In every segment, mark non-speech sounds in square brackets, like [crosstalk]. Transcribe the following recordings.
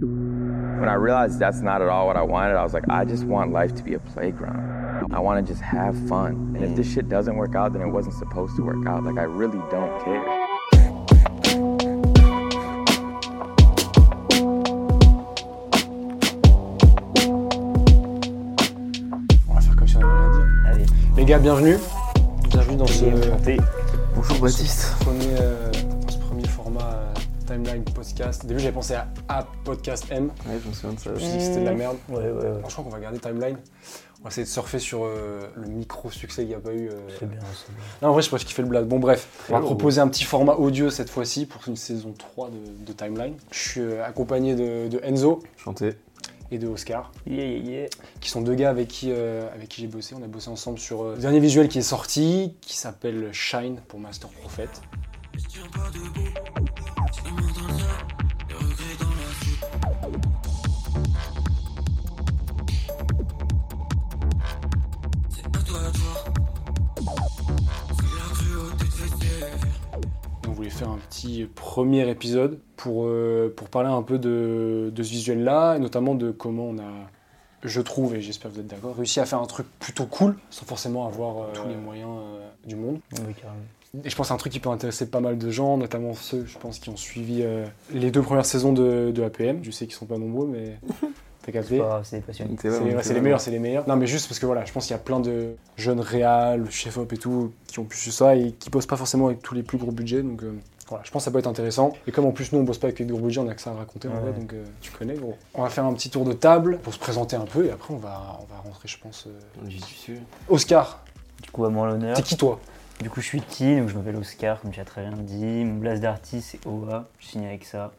When I realized that's not at all what I wanted, I was like, I just want life to be a playground. I want to just have fun. And if this shit doesn't work out, then it wasn't supposed to work out. Like, I really don't care. On va faire comme si on avait rien dit. Allez, Les gars, bienvenue. Bienvenue dans ce. Bonjour Baptiste. premier, euh, timeline podcast. Au début, j'avais pensé à, à podcast M. Ouais, je me souviens de ça. Je me suis dit que c'était de la merde. Ouais, ouais, ouais. Alors, je crois qu'on va garder timeline. On va essayer de surfer sur euh, le micro succès qu'il n'y a pas eu. euh. C'est bien, c'est bien. Non, en vrai, je sais pas ce qui fait le blague. Bon, bref, on va Oh. proposer un petit format audio cette fois-ci pour une saison 3 de, de timeline. Je suis euh, accompagné de, de Enzo Chanté. et de Oscar. Yeah, yeah, yeah. qui sont deux gars avec qui, euh, avec qui j'ai bossé. On a bossé ensemble sur euh, le dernier visuel qui est sorti, qui s'appelle Shine pour Master Prophet. On voulait faire un petit premier épisode pour, euh, pour parler un peu de, de ce visuel-là, et notamment de comment on a, je trouve, et j'espère que vous êtes d'accord, réussi à faire un truc plutôt cool, sans forcément avoir euh, tous les moyens euh, du monde. Ouais, carrément. Et je pense que c'est un truc qui peut intéresser pas mal de gens, notamment ceux, je pense, qui ont suivi euh, les deux premières saisons de, de APM. Je sais qu'ils sont pas nombreux, mais [laughs] t'as C'est capté. c'est des passionnés. C'est les, les meilleurs, c'est les meilleurs. Non, mais juste parce que voilà, je pense qu'il y a plein de jeunes réals, chef-op et tout, qui ont pu sur ça et qui bossent pas forcément avec tous les plus gros budgets. Donc euh, voilà, je pense que ça peut être intéressant. Et comme en plus, nous, on bosse pas avec des gros budgets, on a que ça à raconter en vrai, donc euh, tu connais, gros. On va faire un petit tour de table pour se présenter un peu et après, on va, on va rentrer, je pense. euh, du sujet. Oscar, Du coup, à moi l'honneur. t'es qui toi? Du coup, je suis qui Donc, je m'appelle Oscar, comme tu as très bien dit. Mon blast d'artiste, c'est OA. Je signe avec ça.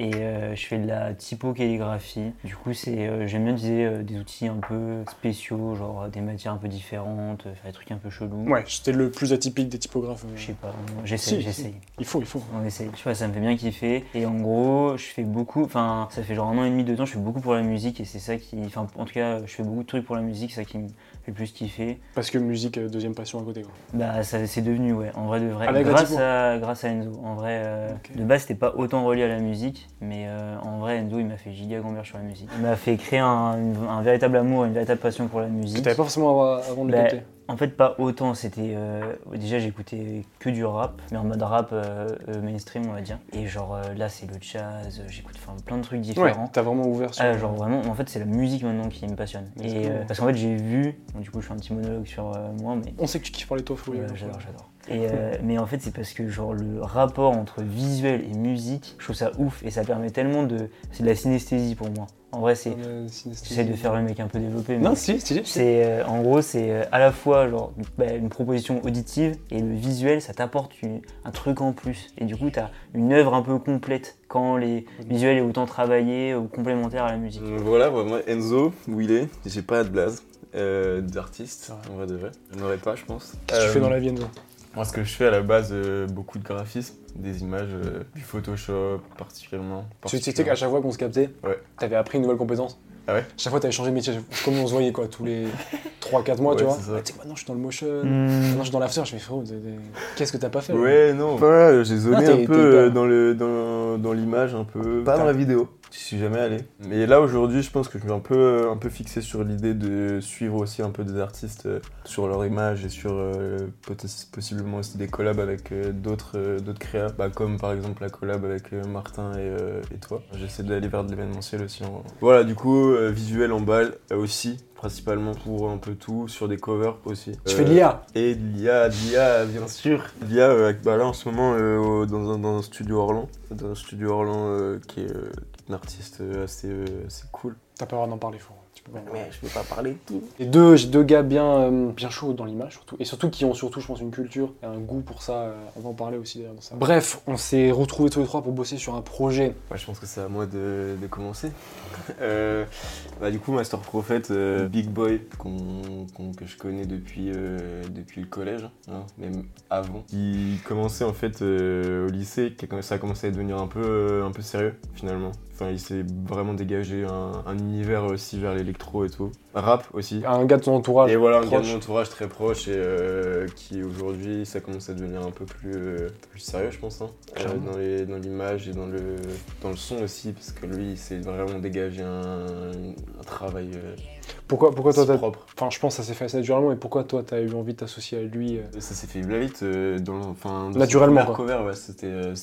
Et euh, je fais de la typo-calligraphie. Du coup, c'est, euh, j'aime bien utiliser euh, des outils un peu spéciaux, genre des matières un peu différentes, faire des trucs un peu chelous. Ouais, j'étais le plus atypique des typographes. Je sais pas, j'essaye, Si, j'essaye. Il faut, il faut. On essaye. Je sais pas, ça me fait bien kiffer. Et en gros, je fais beaucoup, enfin, ça fait genre un an et demi, deux ans, je fais beaucoup pour la musique et c'est ça qui, enfin, en tout cas, je fais beaucoup de trucs pour la musique, c'est ça qui me plus kiffer. Parce que musique, euh, deuxième passion à côté. Quoi. Bah, ça c'est devenu, ouais, en vrai de vrai. Avec grâce, à, grâce à Enzo. En vrai, euh, de base, c'était pas autant relié à la musique, mais euh, en vrai, Enzo, il m'a fait giga gamberge sur la musique. Il m'a fait créer un, véritable amour, une véritable passion pour la Que musique. t'avais pas forcément avant- avant de Bah, l'écouter. En fait, pas autant. C'était euh, déjà j'écoutais que du rap, mais en mode rap euh, euh, mainstream, on va dire. Et genre euh, là, c'est le jazz. J'écoute plein de trucs Ouais, différents. t'as vraiment ouvert sur. Ah, genre vraiment, en fait, c'est la musique maintenant qui me passionne. Et parce qu'en fait, j'ai vu. bon, du coup, je fais un petit monologue sur moi, mais On sait que tu kiffes parler toi, faut Ouais, j'adore, j'adore. Et euh, [laughs] mais en fait, c'est parce que genre le rapport entre visuel et musique, je trouve ça ouf et ça permet tellement de. C'est de la synesthésie pour moi. En vrai, c'est. J'essaie de faire le mec un peu développé, mais. Non, si, si, si. C'est euh, en gros c'est euh, à la fois genre bah, une proposition auditive et le visuel ça t'apporte une- un truc en plus et du coup t'as une œuvre un peu complète quand les visuels est autant travaillé ou complémentaire à la musique. Donc Voilà, ouais, moi Enzo, où il est, j'ai pas de blase euh, d'artiste, en vrai de vrai. Je n'aurais pas, je pense. Qu'est-ce que tu Euh, fais dans la vie, Enzo Moi, ce que je fais à la base, euh, beaucoup de graphisme, des images, euh, du Photoshop particulièrement. Tu sais qu'à chaque fois qu'on se captait, Ouais. t'avais appris une nouvelle compétence. Ah ouais Chaque fois, t'avais changé de métier. Comme on se voyait, quoi, tous les [laughs] 3-4 mois, tu vois. Ah, Tu sais maintenant, je suis dans le motion. Hmm. Maintenant, je suis dans l'after. Je fais, frérot, qu'est-ce que t'as pas fait Ouais, non. Voilà, j'ai zoné Non, un peu pas- euh, dans le dans, dans l'image, un peu. Pas dans la vidéo. Je suis jamais allé. Mais là aujourd'hui, je pense que je suis un peu euh, un peu fixé sur l'idée de suivre aussi un peu des artistes euh, sur leur image et sur euh, poss- possiblement aussi des collabs avec euh, d'autres d'autres créas, bah, comme par exemple la collab avec Martin et, et toi. J'essaie d'aller vers de l'événementiel aussi. en- Voilà, du coup, visuel en balle aussi principalement pour un peu tout, sur des covers aussi. Tu Euh, fais de l'IA. et de l'IA, de l'IA bien sûr. L'IA, euh, bah là en ce moment euh, dans, un, dans un studio Orlan. Dans un studio Orlan qui, est, artiste euh, assez, euh, assez cool. T'as pas le droit d'en parler, frérot. Tu peux pas en. Mais je peux pas parler de tout. Et deux, j'ai deux gars bien, euh, bien chauds dans l'image, surtout. Et surtout qui ont surtout, je pense, une culture et un goût pour ça. euh, on va en parler aussi d'ailleurs dans ça. Bref, on s'est retrouvés tous les trois pour bosser sur un projet. Ouais, je pense que c'est à moi de, de commencer. [laughs] Euh, bah, du coup, Master Prophet, euh, Big Boy, que je connais depuis, euh, depuis le collège, hein, même avant. Qui commençait en fait euh, au lycée, qui a- ça a commencé à devenir un peu, euh, un peu sérieux finalement. Enfin, il s'est vraiment dégagé un, un univers aussi vers l'électro et tout. Rap aussi. Un gars de ton entourage. Et voilà, un gars de mon entourage très proche et euh, qui aujourd'hui, ça commence à devenir un peu plus, euh, plus sérieux, je pense, hein. Euh, dans l'image et dans le, dans le son aussi, parce que lui, il s'est vraiment dégagé un, un travail euh, Pourquoi, pourquoi toi, t'as. Enfin, je pense que ça s'est fait assez naturellement, et pourquoi toi, t'as eu envie de t'associer à lui Ça s'est fait vite, dans, le- enfin, dans Naturellement, cover, ouais, c'était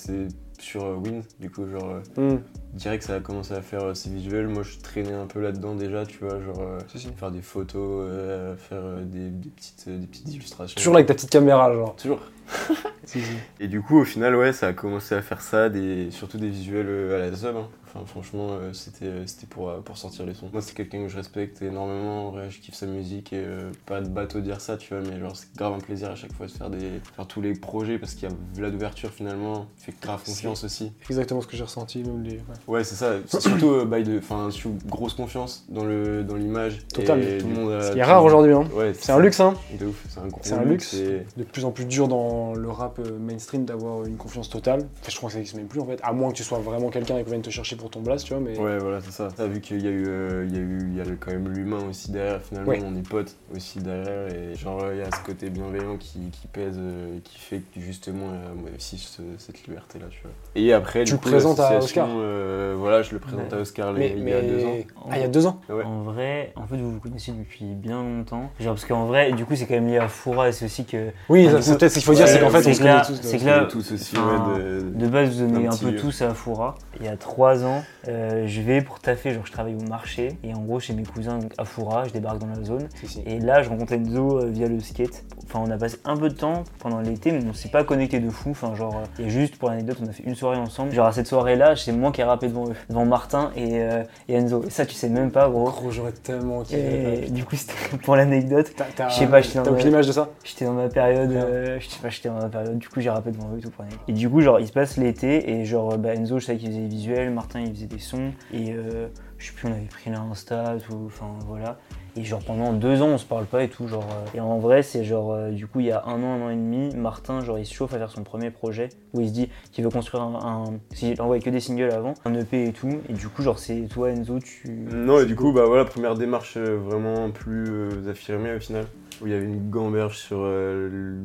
sur euh, Win, du coup, genre, euh, Hmm, direct, ça a commencé à faire euh, ses visuels. Moi, je traînais un peu là-dedans déjà, tu vois, genre. si, si. faire des photos, faire des, des petites, des petites illustrations. Toujours avec ta petite caméra, genre. Toujours. [laughs] Si, si. Et du coup, au final, ouais, ça a commencé à faire ça, des, surtout des visuels euh, à la sub. hein. Enfin, franchement, euh, c'était euh, c'était pour, euh, pour sortir les sons. Moi, c'est quelqu'un que je respecte énormément. Je kiffe sa musique et pas de bateau dire ça, tu vois, mais genre, c'est grave un plaisir à chaque fois de faire, des, faire tous les projets parce qu'il y a là d'ouverture finalement. Il fait grave confiance aussi. Exactement ce que j'ai ressenti, même les. ouais. Ouais, c'est ça. C'est surtout bail de, enfin, grosse confiance dans le dans l'image. Total. Et tout le monde. a- Ce qui est rare aujourd'hui, hein. Ouais, C'est un luxe, hein. De ouf, c'est un gros C'est un luxe. et- De plus en plus dur dans le rap mainstream d'avoir une confiance totale. Enfin, je crois que ça n'existe même plus en fait. À moins que tu sois vraiment quelqu'un et qu'on vienne te chercher pour ton blast, tu vois. Mais Ouais, voilà, c'est ça. T'as vu qu'il y a eu, euh, il y a eu, il y a quand même l'humain aussi derrière. Finalement, Ouais. on est potes aussi derrière et genre il y a ce côté bienveillant qui, qui pèse, euh, qui fait que justement il y a aussi ce- cette liberté là, tu vois. Et après, Tu du le coup, présentes à Oscar euh, Voilà, je le présente Ouais. à Oscar mais, il y a mais- deux ans. Ah, il y a deux ans Ouais. En vrai, en fait, vous vous connaissez depuis bien longtemps. Genre, parce qu'en vrai, du coup, c'est quand même lié à Foura, et c'est aussi que Oui, Ah, peut-être ce qu'il faut dire, ouais, c'est qu'en fait, on se que là- c'est que là- On est tous aussi, enfin, ouais, de- de base, vous donnez Un peu lieu. tous à Foura. Il y a trois ans, euh, je vais pour taffer, genre, je travaille au marché, et en gros, chez mes cousins donc, à Foura, je débarque dans la zone. Si, si. Et là, je rencontre Enzo euh, via le skate. Enfin, on a passé un peu de temps pendant l'été, mais on s'est pas connecté de fou. Enfin, genre, euh, et juste pour l'anecdote, on a fait une soirée ensemble. Genre, à cette soirée-là, c'est moi qui ai rappé devant eux, devant Martin et, euh, et Enzo. Et ça, tu sais même pas, gros. Gros, j'aurais tellement kiffé. Et du coup, c'était [laughs] pour l'anecdote. T'as- t'as- Je sais pas, j'étais T'as dans aucune le- image de ça? J'étais dans ma période, euh, je sais pas, j'étais dans ma période, du coup j'ai rappelé devant eux tout pour l'année. Et du coup, genre, il se passe l'été, et genre, bah, Enzo, je savais qu'il faisait des visuels, Martin, il faisait des sons, et euh, je sais plus, on avait pris l'Insta, tout, enfin voilà. Et genre, pendant deux ans, on se parle pas et tout, genre. euh, et en vrai, c'est genre, euh, du coup, il y a un an, un an et demi, Martin, genre, il se chauffe à faire son premier projet, où il se dit qu'il veut construire un. un S'il envoyait que des singles avant, un EP et tout, et du coup, genre, c'est toi, Enzo, tu. Non, et du coup, bah voilà, première démarche euh, vraiment plus euh, affirmée au final. Où il y avait une gamberge sur euh,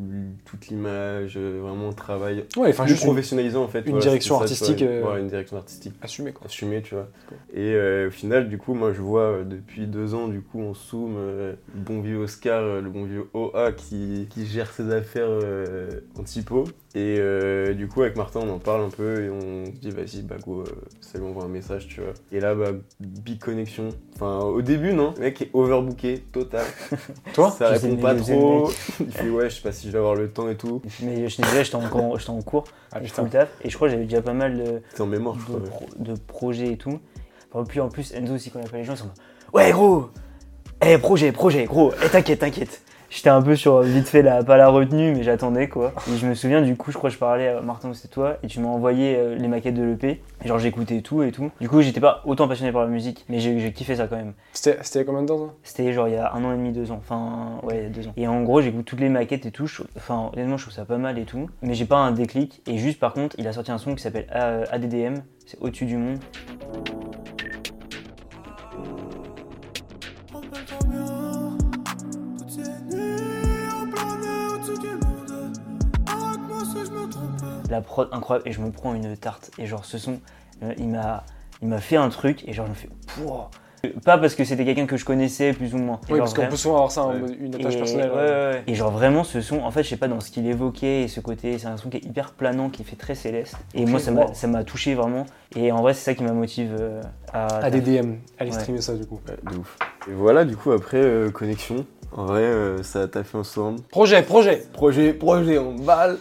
toute l'image, vraiment travail Ouais, enfin, juste une- professionnalisant en fait. une Voilà, direction ça, artistique, vois, euh, ouais, une direction artistique assumé quoi. assumée, tu vois. Cool. Et euh, au final, du coup, moi je vois depuis deux ans, du coup, on zoom euh, le bon vieux Oscar, euh, le bon vieux OA qui, qui gère ses affaires euh, en typo. Et euh, du coup, avec Martin, on en parle un peu et on se dit, vas-y, bah go, euh, ça lui envoie un message, tu vois. Et là, bah, big connexion. Enfin, au début, non, le mec est overbooké, total. [laughs] Toi Ça répond pas trop. Il fait, ouais, je sais pas si je vais avoir le temps et tout. Mais je déjà, j'étais en, cours- j'étais en cours, Ah je le taf, et je crois que j'avais déjà pas mal de. En mémoire, je de, crois. ouais. pro- de projets et tout. Enfin, puis en plus, Enzo aussi, quand il appelle les gens, ils sont Ouais, gros Eh, projet, projet, gros Eh, t'inquiète, t'inquiète J'étais un peu sur vite fait, la, pas la retenue, mais j'attendais quoi. Et je me souviens, du coup, je crois que je parlais à Martin, c'était toi, et tu m'as envoyé euh, les maquettes de l'EP. Et Genre, j'écoutais tout et tout. Du coup, j'étais pas autant passionné par la musique, mais j'ai kiffé ça quand même. C'était c'était il y a combien de temps ça? C'était genre il y a un an et demi, deux ans. Enfin, ouais, il y a deux ans. Et en gros, j'écoute toutes les maquettes et tout. Je- Enfin, honnêtement, je trouve ça pas mal et tout. Mais j'ai pas un déclic. Et juste, par contre, il a sorti un son qui s'appelle euh, ADDM. C'est Au-dessus du monde. La prod incroyable. Et je me prends une tarte. Et genre, ce son, euh, il m'a il m'a fait un truc. Et genre, je me fais. Pouah. Pas parce que c'était quelqu'un que je connaissais plus ou moins. Oui, Genre, parce qu'on peut souvent avoir ça Ouais. mode une et, attache personnelle. ouais, ouais, ouais. Et genre vraiment ce son, en fait je sais pas dans ce qu'il évoquait et ce côté, c'est un son qui est hyper planant, qui fait très céleste. Et moi ça m'a wow. ça m'a touché vraiment. Et en vrai c'est ça qui m'a motive euh, à... ADDM, allez Ouais. streamer ça du coup. Ouais, de ouf. Et voilà, du coup, après, euh, connexion. En vrai, euh, ça a taffé ensemble. Projet, projet Projet, projet, on balle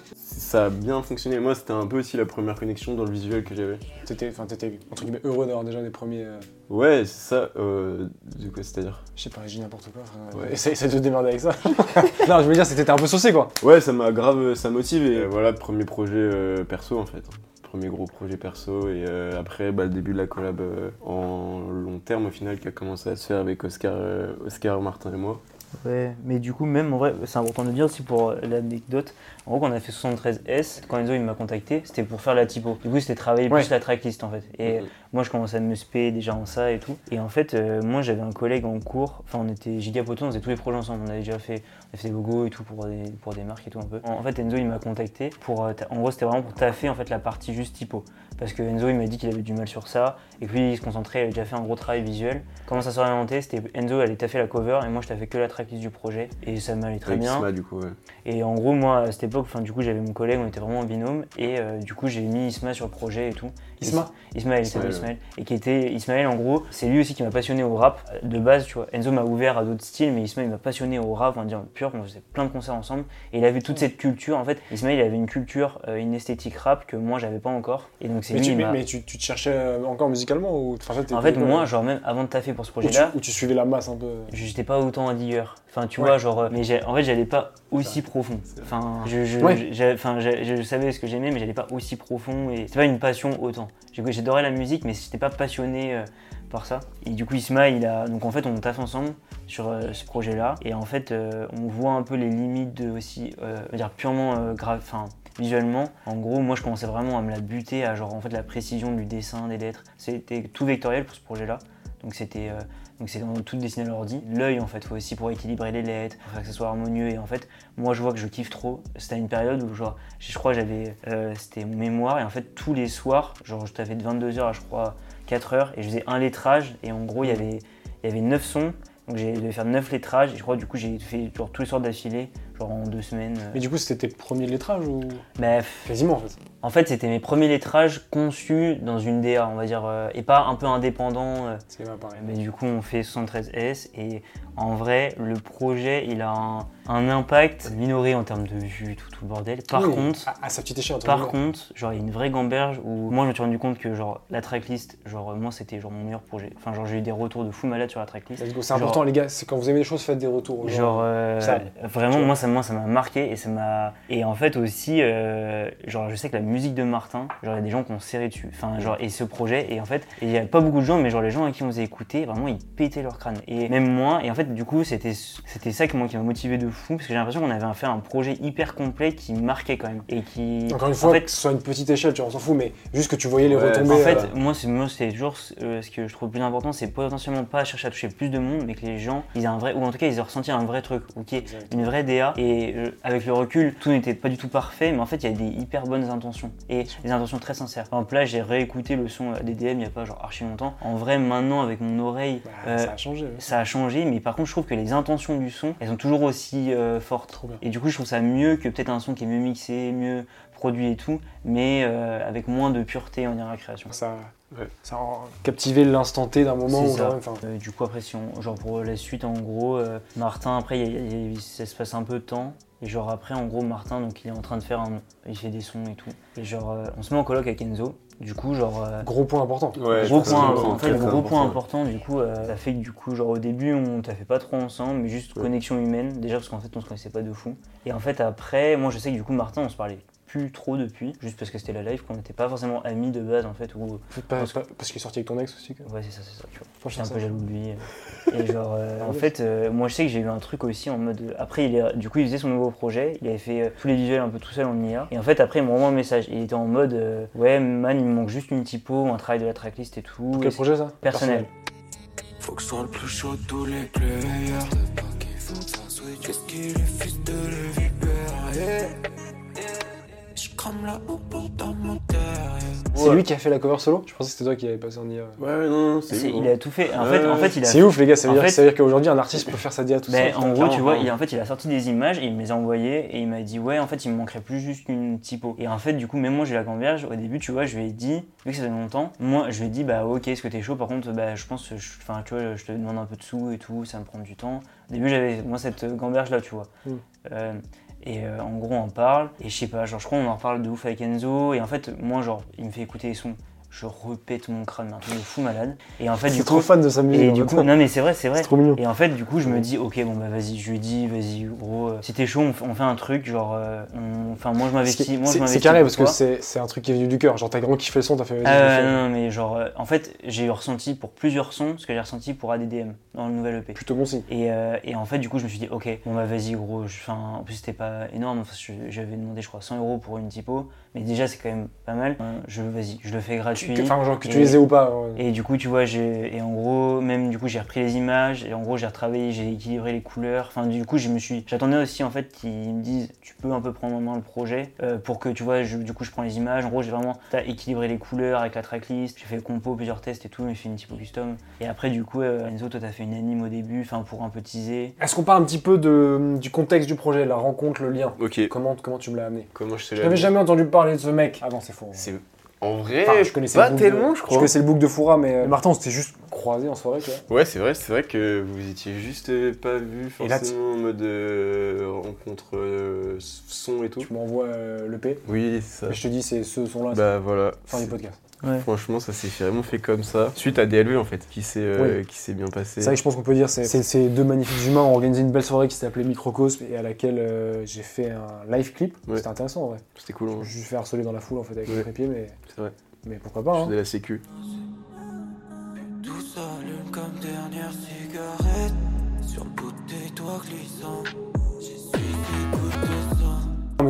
Ça a bien fonctionné. Moi, c'était un peu aussi la première connexion dans le visuel que j'avais. T'étais enfin, t'étais, entre guillemets heureux d'avoir déjà des premiers. euh, Ouais, c'est ça. Euh, du coup, c'est-à-dire Je sais pas, j'ai dit n'importe quoi. Ouais. [laughs] Essaye, essaye de te démerder avec ça. [laughs] non, je veux dire, c'était un peu saucé quoi. Ouais, ça m'a grave, ça motive. Et euh, voilà, premier projet euh, perso en fait. Premier gros projet perso. Et euh, après, bah, le début de la collab euh, en long terme au final qui a commencé à se faire avec Oscar, euh, Oscar Martin et moi. Ouais, mais du coup même en vrai c'est important de dire aussi pour l'anecdote. En gros quand on a fait 73S, quand Enzo il m'a contacté, c'était pour faire la typo. Du coup c'était travailler Ouais. plus la tracklist en fait. Et moi je commençais à me spé déjà en ça et tout. Et en fait, euh, moi j'avais un collègue en cours, enfin on était gigapotos, on faisait tous les projets ensemble, on avait déjà fait, on avait fait des logos et tout pour des, pour des marques et tout un peu. En fait, Enzo il m'a contacté pour, euh, en gros c'était vraiment pour taffer en fait la partie juste typo. Parce que Enzo il m'a dit qu'il avait du mal sur ça et que lui il se concentrait, il avait déjà fait un gros travail visuel. Comment ça s'orientait C'était Enzo allait taffer la cover et moi je taffais que la tracklist du projet et ça m'allait très Avec bien. Isma, du coup, ouais. Et en gros, moi, à cette époque, enfin, du coup, j'avais mon collègue, on était vraiment en binôme, et euh, du coup, j'ai mis Isma sur le projet et tout. Isma Ismaël, Ismaël, s'appelle Ismaël. Et qui était, Ismaël, en gros, c'est lui aussi qui m'a passionné au rap euh, de base, tu vois. Enzo m'a ouvert à d'autres styles, mais Ismaël, m'a passionné au rap, on va dire pur, on faisait plein de concerts ensemble, et il avait toute cette culture, en fait, Ismaël, il avait une culture, euh, une esthétique rap que moi, j'avais pas encore, et donc c'est Mais, lui, tu, mais, m'a- mais tu, tu te cherchais euh, encore musicalement ou En fait, ouais, moi, genre, même avant de taffer pour ce ou tu, projet-là, ou tu suivais la masse un peu? j'étais pas autant un digger. Enfin, tu Ouais. vois, genre, euh, mais j'ai- en fait, j'allais pas aussi profond. Enfin, je, je, Ouais. je savais ce que j'aimais, mais j'allais pas aussi profond et c'était pas une passion autant. J'adorais la musique, mais j'étais pas passionné euh, par ça. Et du coup, Isma, il a, donc en fait, on taffe ensemble sur euh, ce projet-là, et en fait, euh, on voit un peu les limites de aussi, euh, on va dire purement grave, enfin. Visuellement, en gros, moi je commençais vraiment à me la buter à genre en fait la précision du dessin, des lettres. C'était tout vectoriel pour ce projet-là. Donc c'était donc c'est dans tout dessiné à l'ordi. L'œil en fait, faut aussi pour équilibrer les lettres, pour faire que ça soit harmonieux. Et en fait, moi je vois que je kiffe trop. C'était une période où genre, je crois que j'avais, euh, c'était mémoire et en fait tous les soirs, genre je t'avais de 22h à je crois 4h et je faisais un lettrage et en gros il y avait il y avait 9 sons. Donc j'ai dû faire 9 lettrages et je crois du coup j'ai fait genre tous les soirs d'affilée, genre en deux semaines. euh. Mais du coup, c'était tes premiers lettrages ou? Bah, Quasiment en fait. en fait, c'était mes premiers lettrages conçus dans une DA, on va dire, euh, et pas un peu indépendant. euh, C'est pas pareil. mais du coup, on fait 73S et en vrai, le projet, il a un, un impact minoré en termes de vues, tout, tout le bordel. Par Oui, contre, À, à sa petite échelle, par contre, genre, il y a une vraie gamberge où moi, je me suis rendu compte que genre la tracklist, genre moi, c'était genre mon meilleur projet. Enfin, genre, j'ai eu des retours de fou malade sur la tracklist. C'est important, les gars. C'est quand vous aimez les choses, faites des retours. Genre euh, ça, vraiment moi ça moi ça m'a marqué et ça m'a et en fait aussi euh, genre je sais que la musique de Martin genre il y a des gens qui ont serré dessus enfin genre et ce projet et en fait il y a pas beaucoup de gens mais genre les gens à qui on faisait écouter vraiment ils pétaient leur crâne et même moi et en fait du coup c'était c'était ça que moi qui m'a motivé de fou parce que j'ai l'impression qu'on avait fait un projet hyper complet qui marquait quand même et qui Encore une en fois, fait, que ce soit une petite échelle, tu vois, on s'en fout, mais juste que tu voyais les Ouais, retombées. en fait, euh, moi, c'est moi, c'est toujours euh, ce que je trouve le plus important, c'est potentiellement pas chercher à toucher plus de monde, mais que les gens, ils aient un vrai, ou en tout cas, ils aient ressenti un vrai truc, ok, une vraie DA. Et euh, avec le recul, tout n'était pas du tout parfait, mais en fait, il y a des hyper bonnes intentions et des intentions très sincères. Par exemple, là, j'ai réécouté le son des DM il y a pas genre archi longtemps. En vrai, maintenant, avec mon oreille, bah, euh, ça a changé. ouais. ça a changé, mais par contre, je trouve que les intentions du son, elles sont toujours aussi euh, fortes. Et du coup, je trouve ça mieux que peut-être un son qui est mieux mixé, mieux produit et tout, mais euh, avec moins de pureté en la création. Ça, Ouais. ça a captivé l'instant T d'un moment où, ça. Euh, du coup, après, si on, genre pour la suite, en gros, Martin, après, y a- il y a- ça se passe un peu de temps. Et genre, après, en gros, Martin, donc il est en train de faire un. Il fait des sons et tout. Et genre, on se met en coloc avec Enzo. Du coup, genre. euh, gros point important. Ouais, gros point, important, en fait, gros point important. important, du coup, euh, ça fait que du coup, genre au début, on t'a fait pas trop ensemble, mais juste Ouais. connexion humaine, déjà parce qu'en fait, on se connaissait pas de fou. Et en fait, après, moi, je sais que du coup, Martin, on se parlait plus trop depuis, juste parce que c'était la live, qu'on n'était pas forcément amis de base, en fait, ou pas- parce qu'il est sorti avec ton ex aussi. quoi. Ouais, c'est ça, c'est ça, tu vois. Franchement, J'étais un ça. peu jaloux de lui. [laughs] Et genre, euh, en fait, euh, moi je sais que j'ai eu un truc aussi en mode. Après, il est, du coup, il faisait son nouveau projet. Il avait fait euh, tous les visuels un peu tout seul en IA. Et en fait, après, il m'a envoyé un message. Il était en mode euh, Ouais, man, il me manque juste une typo, un travail de la tracklist et tout. Pour quel projet ça? Personnel. Faut que je sois le plus chaud tous les players. Qu'est-ce qu'il est fils de l'évipère, yeah. La dans mon. C'est lui qui a fait la cover solo Je pensais que c'était toi qui avais passé en IA. Ouais, non, non, c'est il hein. a tout fait. En, Ouais, fait, en ouais. fait, il a C'est ouf les gars, ça veut dire, fait- qu'aujourd'hui un artiste peut faire sa DA tout Ben, seul. en gros, tu vois, il, en fait, il a sorti des images et il me les a envoyées et il m'a dit ouais, en fait, il me manquerait plus juste une typo. Et en fait, du coup, même moi, j'ai la gamberge. Au début, tu vois, je lui ai dit, vu que ça fait longtemps, moi, je lui ai dit bah ok, est-ce que t'es chaud? Par contre, bah, je pense, que je- enfin, tu vois, je te demande un peu de sous et tout, ça me prend du temps. Au début, j'avais moi cette gamberge là, tu vois. Mm. Euh, et euh, en gros, on parle. Et je sais pas, genre, je crois qu'on en reparle de ouf avec Enzo. Et en fait, moi, genre, il me fait écouter les sons. Je repète mon crâne, un truc de fou malade. Et en fait, du trop coup, fan de sa musique. et en du coup, non mais c'est vrai, c'est vrai. trop mignon. Et en fait, du coup, je me dis, ok, bon bah vas-y, je lui dis, vas-y, gros, euh, si t'es chaud, on, fait un truc, genre, euh, on- enfin, moi je m'investis, moi je C'est carré parce que c'est un truc qui est venu du cœur. Genre t'as grand kiffé le son, t'as fait. fais. non, non, mais genre, euh, en fait, j'ai ressenti pour plusieurs sons ce que j'ai ressenti pour ADDM. dans le nouvel EP. Plutôt bon signe. Et, euh, et en fait, du coup, je me suis dit, ok, bon bah vas-y, gros. Enfin, en plus, c'était pas énorme. J'avais demandé, je crois, 100 euros pour une typo. Mais déjà, c'est quand même pas mal. Je, vas-y, je le fais gratuit. Enfin, genre que tu les aies ou pas. ouais. Et du coup, tu vois, j'ai et en gros, même du j'ai repris les images et en gros, j'ai retravaillé, j'ai équilibré les couleurs. Enfin, du coup, je me suis, j'attendais aussi en fait qu'ils me disent, tu peux un peu prendre en main le projet euh, pour que tu vois, je- du coup, je prends les images. En gros, j'ai vraiment t'as équilibré les couleurs avec la tracklist. J'ai fait compo, plusieurs tests et tout. J'ai fait une typo custom. Et après, du coup, euh, Enzo, toi, t'as fait une anime au début, enfin pour un peu teaser. Est-ce qu'on parle un petit peu de, du contexte du projet, la rencontre, le lien? Ok, comment, comment tu me l'as amené? Comment je te Je n'avais jamais entendu parler de ce mec avant, c'est faux. C'est en vrai, Enfin, je connaissais pas le tellement, de, je Je crois. connaissais le book de Foura, mais euh, Martin, on s'était juste croisés en soirée, tu vois. Ouais, c'est vrai, c'est vrai que vous étiez juste euh, pas vu Et là, forcément en mode euh, rencontre euh, son et tout. Tu m'envoies euh, l'EP, Oui, c'est ça. et je te dis, c'est ce son-là, Bah voilà. fin du podcast. Franchement, ça s'est vraiment fait comme ça. Suite à DLV en fait, qui s'est euh, qui s'est bien passé. C'est vrai que je pense qu'on peut dire, c'est ces deux magnifiques humains ont organisé une belle soirée qui s'appelait Microcosme et à laquelle euh, j'ai fait un live clip. Ouais. C'était intéressant en vrai. C'était cool. Je Hein. me suis fait harceler dans la foule en fait avec Ouais. les trépieds, mais, C'est vrai. mais pourquoi pas. Je Hein. faisais la sécu. Tout s'allume comme dernière cigarette Sur le bout des doigts glissants J'ai su écouter ça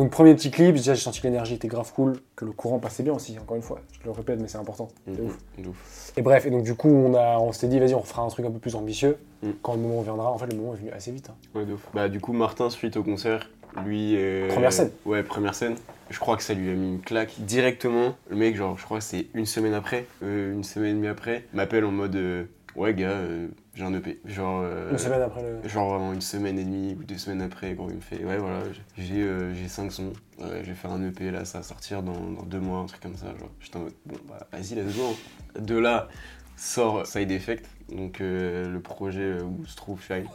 Donc premier petit clip, déjà j'ai senti que l'énergie était grave cool, que le courant passait bien aussi, encore une fois. Je le répète, mais c'est important. C'est ouf. Mhm, ouf. Et bref, et donc du coup on, a, on s'était dit vas-y on fera un truc un peu plus ambitieux Mm. quand le moment viendra. En fait le moment est venu assez vite. hein. Ouais, de ouf. Bah, du coup, Martin, suite au concert, lui. euh, Première scène. Ouais, première scène. Je crois que ça lui a mis une claque directement. Le mec, genre, je crois que c'est une semaine après, euh, une semaine et demie après, m'appelle en mode euh, Ouais, gars, euh, j'ai un EP. Genre. euh, Une semaine après le. Genre vraiment une semaine et demie ou deux semaines après, gros, il me fait Ouais, voilà, j'ai euh, j'ai cinq sons, Ouais, je vais faire un EP là, ça va sortir dans, dans deux mois, un truc comme ça. Genre, j'étais en mode Bon, bah, vas-y, let's go. De là sort Side Effect, donc euh, le projet où se trouve Shine.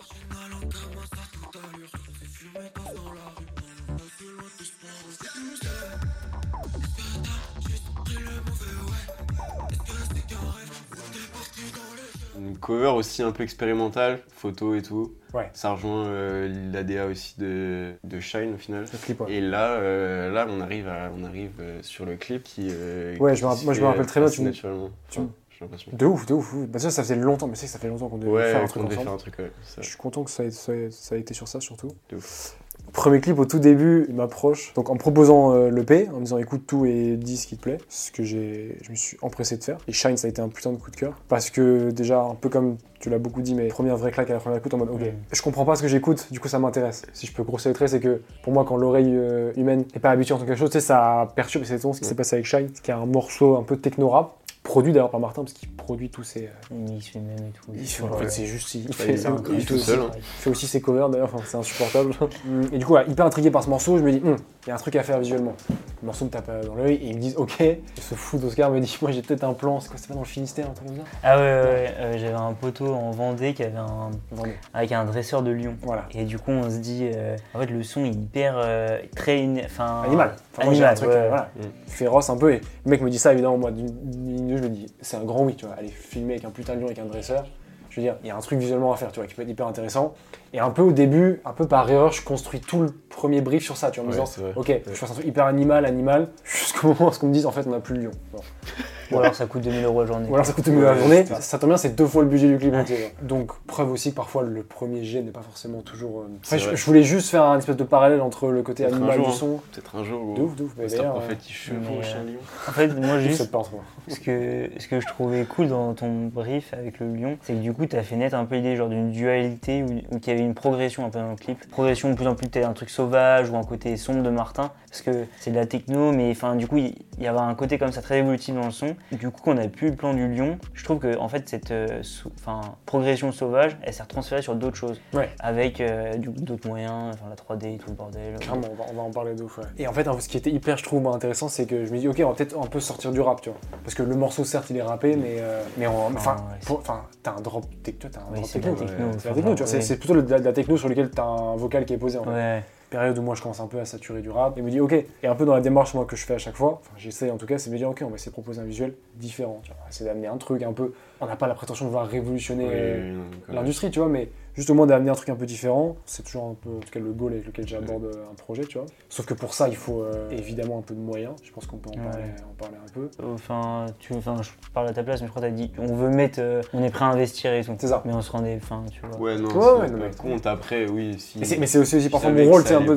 Une cover aussi un peu expérimentale, photo et tout. Ouais. Ça rejoint euh, l'ADA aussi de, de Shine au final. le clip, ouais. Et là, euh, là, on arrive, à, on arrive euh, sur le clip qui. euh, Ouais, qui je me moi, je rappelle très bien, tu me- naturellement. tu. De ouf, de ouf. ouf. Bah ça, ça faisait longtemps, mais c'est que ça fait longtemps qu'on devait Ouais, faire un truc devait ensemble. faire un truc, ouais. ça. Je suis content que ça ait, ça ait- ça ait été sur ça surtout. De Premier clip au tout début, il m'approche donc en me proposant euh, l'EP, en me disant écoute tout et dis ce qui te plaît, ce que j'ai, je me suis empressé de faire. Et Shine, ça a été un putain de coup de cœur parce que déjà un peu comme tu l'as beaucoup dit, mais première vraie claque à la première écoute en mode ok, Mm. je comprends pas ce que j'écoute, du coup ça m'intéresse. Si je peux grossir le trait, c'est que pour moi quand l'oreille euh, humaine n'est pas habituée à quelque chose, tu sais ça perturbe. C'est ce qui s'est passé avec Shine, qui est un morceau un peu techno rap. Produit d'ailleurs par Martin parce qu'il produit tous ses. euh, Il mixe lui-même et tout. il fait- Ouais. en fait, c'est juste. Il, fait, il un- il tout fait seul, aussi- hein. il fait aussi ses covers d'ailleurs, enfin, c'est insupportable. [laughs] Mm, et du coup, voilà, hyper intrigué par ce morceau, je me dis, Hum, il y a un truc à faire visuellement. Le morceau me tape euh, dans l'œil et ils me disent, ok. Ce fou d'Oscar me dit, moi j'ai peut-être un plan, c'est quoi, c'est pas dans le Finistère, un truc comme ça? Ah ouais, ouais, ouais, euh, j'avais un poteau en Vendée qui avait un, Vendée. avec un dresseur de lion. Voilà. Et du coup, on se dit, euh, en fait, le son est hyper euh, très, in- enfin, Animal. Enfin, moi, j'ai un animal, truc ouais, euh, voilà, féroce un peu. Et le mec me dit ça, évidemment, moi, je me dis, c'est un grand oui, tu vois. Aller filmer avec un putain de lion avec un dresseur, je veux dire, il y a un truc visuellement à faire, tu vois, qui peut être hyper intéressant. Et un peu au début, un peu par erreur, je construis tout le premier brief sur ça, tu vois, en me Ouais, disant, ok, je fasse un truc hyper animal, animal, [laughs] jusqu'au moment où on me dise, en fait, on n'a plus le lion. Ou alors ça coûte 2000 euros la journée. Ou alors ça coûte mieux la Ouais, journée. Ça, ça tombe bien, c'est deux fois le budget du clip entier. Donc, preuve aussi que parfois le premier jet n'est pas forcément toujours. euh, Enfin, je, voulais juste faire un espèce de parallèle entre le côté Peut-être un animal jour, du hein. son. Peut-être un jour. De ouf, de ouf. Mais Master d'ailleurs, Prophet qui chevauche un euh, lion. En fait, moi, [laughs] euh, juste, ce que, ce que je trouvais cool dans ton brief avec le lion, c'est que du coup, tu as fait naître un peu l'idée genre d'une dualité où, où qu'il y avait une progression un peu dans le clip. Progression de plus en plus, peut-être un truc sauvage ou un côté sombre de Martin, parce que c'est de la techno, mais enfin, du coup, il y avait un côté comme ça très évolutif dans le son. Du coup, quand on a pu le plan du lion, je trouve que en fait, cette euh, progression sauvage, elle s'est transférée sur d'autres choses. Ouais. Avec euh, d'autres moyens, la 3D et tout le bordel. Clairement, on va, on va en parler de ouf. ouais. Et en fait, hein, ce qui était hyper, je trouve, moi, intéressant, c'est que je me dis, ok, on va peut-être un peu sortir du rap, tu vois. Parce que le morceau, certes, il est rappé, mais, euh, mais on- enfin, t'as un drop, t'as un drop techno. C'est plutôt de la, de la techno sur lequel t'as un vocal qui est posé. En fait. Ouais. Période où moi je commence un peu à saturer du rap et me dit ok et un peu dans la démarche moi que je fais à chaque fois enfin j'essaie en tout cas c'est de me dire ok on va essayer de proposer un visuel différent tu vois. on va essayer d'amener un truc un peu on n'a pas la prétention de vouloir révolutionner Oui, l'industrie tu vois mais juste au moins d'amener un truc un peu différent. C'est toujours un peu, en tout cas, le goal avec lequel j'aborde un projet, tu vois. Sauf que pour ça, il faut euh, évidemment un peu de moyens. Je pense qu'on peut en Ouais. parler, en parler un peu. Enfin, tu, enfin, je parle à ta place, mais je crois que t'as dit, on veut mettre, euh, on est prêt à investir et tout. C'est ça. Mais on se rendait, enfin, tu vois. Ouais, non, Ouais, c'est ouais, non, mais- compte après, oui. Si... Mais c'est- aussi, parfois mon rôle, c'est un peu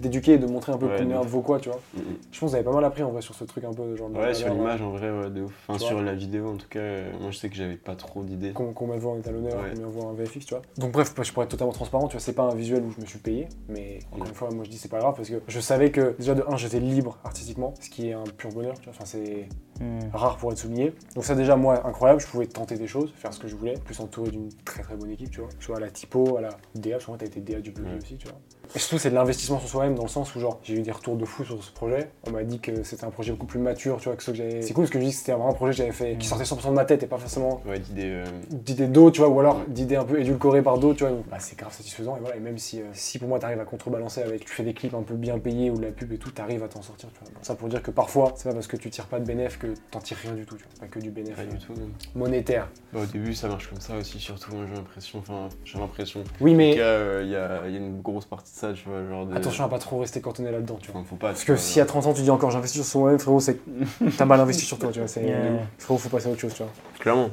d'éduquer et de montrer un peu Ouais, combien vaut quoi, tu vois. Mm. Je pense que vous avez pas mal appris en vrai sur ce truc un peu genre de Ouais, sur l'image en vrai, ouais, de ouf. Enfin, sur la vidéo en tout cas, euh, moi je sais que j'avais pas trop d'idées. Com- Combien de voix en étalonneur, Ouais. combien de voix en VFX, tu vois. Donc bref, je pourrais être totalement transparent, tu vois, c'est pas un visuel où je me suis payé, mais encore une fois, moi je dis c'est pas grave parce que je savais que déjà de 1 j'étais libre artistiquement, ce qui est un pur bonheur, tu vois, enfin c'est Hmm. rare pour être souligné. Donc ça déjà moi incroyable, je pouvais tenter des choses, faire ce que je voulais, plus entouré d'une très très bonne équipe, tu vois. Je vois à la typo, à la DA, parce que moi t'as été DA du blog Ouais. aussi, tu vois. Et surtout c'est de l'investissement sur soi-même dans le sens où genre j'ai eu des retours de fou sur ce projet. On m'a dit que c'était un projet beaucoup plus mature, tu vois, que ce que j'avais. C'est cool parce que je dis que c'était vraiment un projet que j'avais fait qui Mm. sortait 100% de ma tête et pas forcément Ouais, d'idées. euh, d'idées d'eau, tu vois, ou alors Ouais. d'idées un peu édulcorées par d'autres, tu vois. donc, Bah, c'est grave satisfaisant. Et voilà, et même si, euh, si pour moi t'arrives à contrebalancer avec, tu fais des clips un peu bien payés ou de la pub et tout, t'arrives à t'en sortir, tu vois. Ça pour dire que parfois, c'est pas parce que tu tires pas de bénéf que t'en tires rien du tout, tu vois. Pas que du bénéf Pas euh, du tout même. monétaire. Bah, au début, ça marche comme ça aussi, surtout, moi j'ai l'impression. Enfin, j'ai l'impression. Oui, En tout mais cas, euh, il y, a, il y a une grosse partie de ça, tu vois. Genre de... attention à pas trop rester cantonné là-dedans, tu vois. Enfin, faut pas. Parce que vois, si à genre. 30 ans tu dis encore j'investis sur moi-même, frérot, c'est que t'as mal investi sur toi, tu vois. C'est, Yeah. Frérot, faut passer à autre chose, tu vois. Clairement.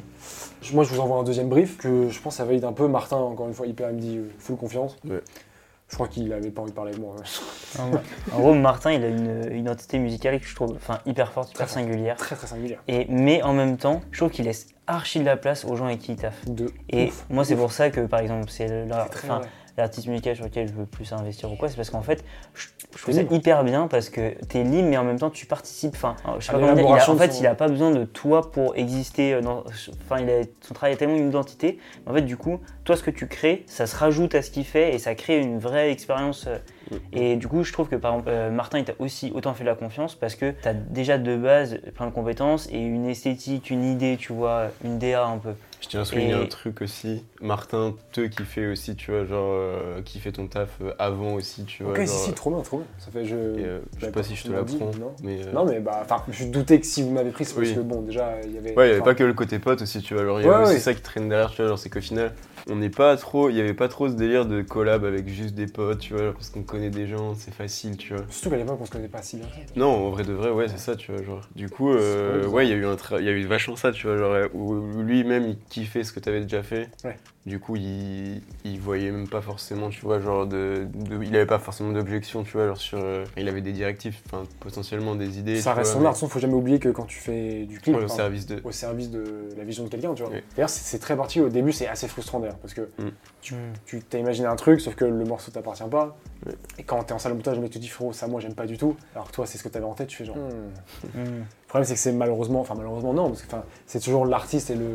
Moi, je vous envoie un deuxième brief que je pense ça valide un peu. Martin, encore une fois, hyper, il me dit euh, full confiance. Ouais. Je crois qu'il avait pas envie de parler avec moi. hein. En gros, Martin, il a une identité musicale que je trouve enfin, hyper forte, hyper Très singulière. Très très singulière. Et, mais en même temps, je trouve qu'il laisse archi de la place aux gens avec qui il taffe. De Et ouf. moi, c'est pour ça que, par exemple, c'est l'artiste musical sur lequel je veux plus investir ou quoi, c'est parce qu'en fait, je, je trouve ça hyper bien parce que t'es libre, mais en même temps, tu participes. Enfin, je sais pas comment dire, il a- l'élaboration en fait, son- il a pas besoin de toi pour exister. euh, Dans, enfin, il a, son travail a tellement une identité. En fait, du coup, toi, ce que tu crées, ça se rajoute à ce qu'il fait et ça crée une vraie expérience. euh, Et du coup, je trouve que par exemple, euh, Martin, il t'a aussi autant fait de la confiance parce que tu as déjà de base plein de compétences et une esthétique, une idée, tu vois, une DA un peu. Je tiens à souligner Et- un truc aussi. Martin, te qui fait aussi, tu vois, genre, euh, qui fait ton taf euh, avant aussi, tu vois. Ok, genre, si, si, trop bien, trop bien. Ça fait, je. euh, je sais pas si je te l'apprends, non. mais. euh, Non, mais bah, enfin, je doutais que si vous m'avez pris, c'est parce Oui. que bon, déjà, il y avait. Ouais, il n'y avait pas que le côté pote aussi, tu vois. Alors, il y Ouais, aussi ça qui traîne derrière, tu vois. Genre, c'est qu'au final, on n'est pas trop. Il n'y avait pas trop ce délire de collab avec juste des potes, tu vois, parce qu'on connaît des gens, c'est facile, tu vois. Surtout qu'à l'époque, on se connaissait pas si bien. Non, en vrai de vrai, ouais, c'est ça, tu vois. Genre, du coup, ouais, il y a eu un tra- il y a eu vachement ça, tu vois. Genre, où lui-même, il kiffait ce que tu avais déjà fait. Ouais. Du coup, il, il voyait même pas forcément, tu vois, genre, de, de- il avait pas forcément d'objection, tu vois, genre sur. euh, il avait des directives, enfin, potentiellement des idées. Ça tu reste vois, son mais- art, faut jamais oublier que quand tu fais du clip, Ouais, au service de. au service de la vision de quelqu'un, tu vois. D'ailleurs, c'est c'est très particulier. Au début, c'est assez frustrant d'ailleurs, parce que Mm. tu t'as imaginé un truc, sauf que le morceau t'appartient pas. Et quand t'es en salle de montage, le mec te dit, frérot, ça, moi, j'aime pas du tout. Alors que toi, c'est ce que t'avais en tête, tu fais genre. Mm. [laughs] Le problème, c'est que c'est malheureusement, enfin, malheureusement, non, parce que enfin, c'est toujours l'artiste et le,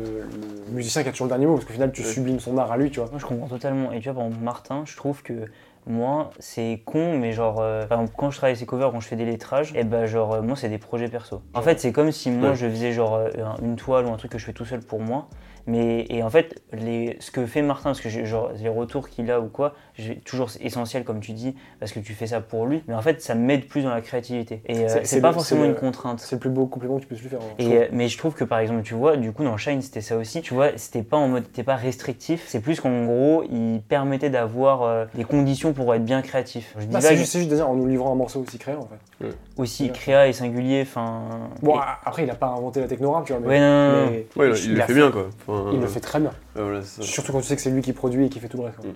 le musicien qui a toujours le dernier mot, parce qu'au final, tu sublimes son art à lui, tu vois. Moi, je comprends totalement. Et tu vois, par exemple, Martin, je trouve que moi, c'est con, mais genre, euh, par exemple, quand je travaille ses covers, quand je fais des lettrages, et ben, genre, euh, moi, c'est des projets perso. En fait, c'est comme si moi, Ouais. je faisais genre euh, un- une toile ou un truc que je fais tout seul pour moi. Mais, et en fait, les, ce que fait Martin, parce que j'ai- genre, les retours qu'il a ou quoi, toujours essentiel, comme tu dis, parce que tu fais ça pour lui. Mais en fait, ça m'aide plus dans la créativité. Et euh, C'est- pas le- forcément une contrainte. C'est le plus beau compliment que tu puisses lui faire. hein, Et, euh, mais je trouve que par exemple, tu vois, du coup dans Shine c'était ça aussi. Tu vois, c'était pas en mode, t'es pas restrictif. C'est plus qu'en gros, il permettait d'avoir euh, des conditions pour être bien créatif. Je dis Bah, c'est juste, juste dire en nous livrant un morceau aussi créé en fait. aussi bien. créa et singulier. Enfin. Bon, et- après, il a pas inventé la techno rap, tu vois. Mais, ouais, non, non, non. mais Ouais, il, le fait bien, quoi. Enfin, Il le fait très bien. ouais, voilà, c'est ça. Surtout quand tu sais que c'est lui qui produit et qui fait tout le reste. quoi. Mm.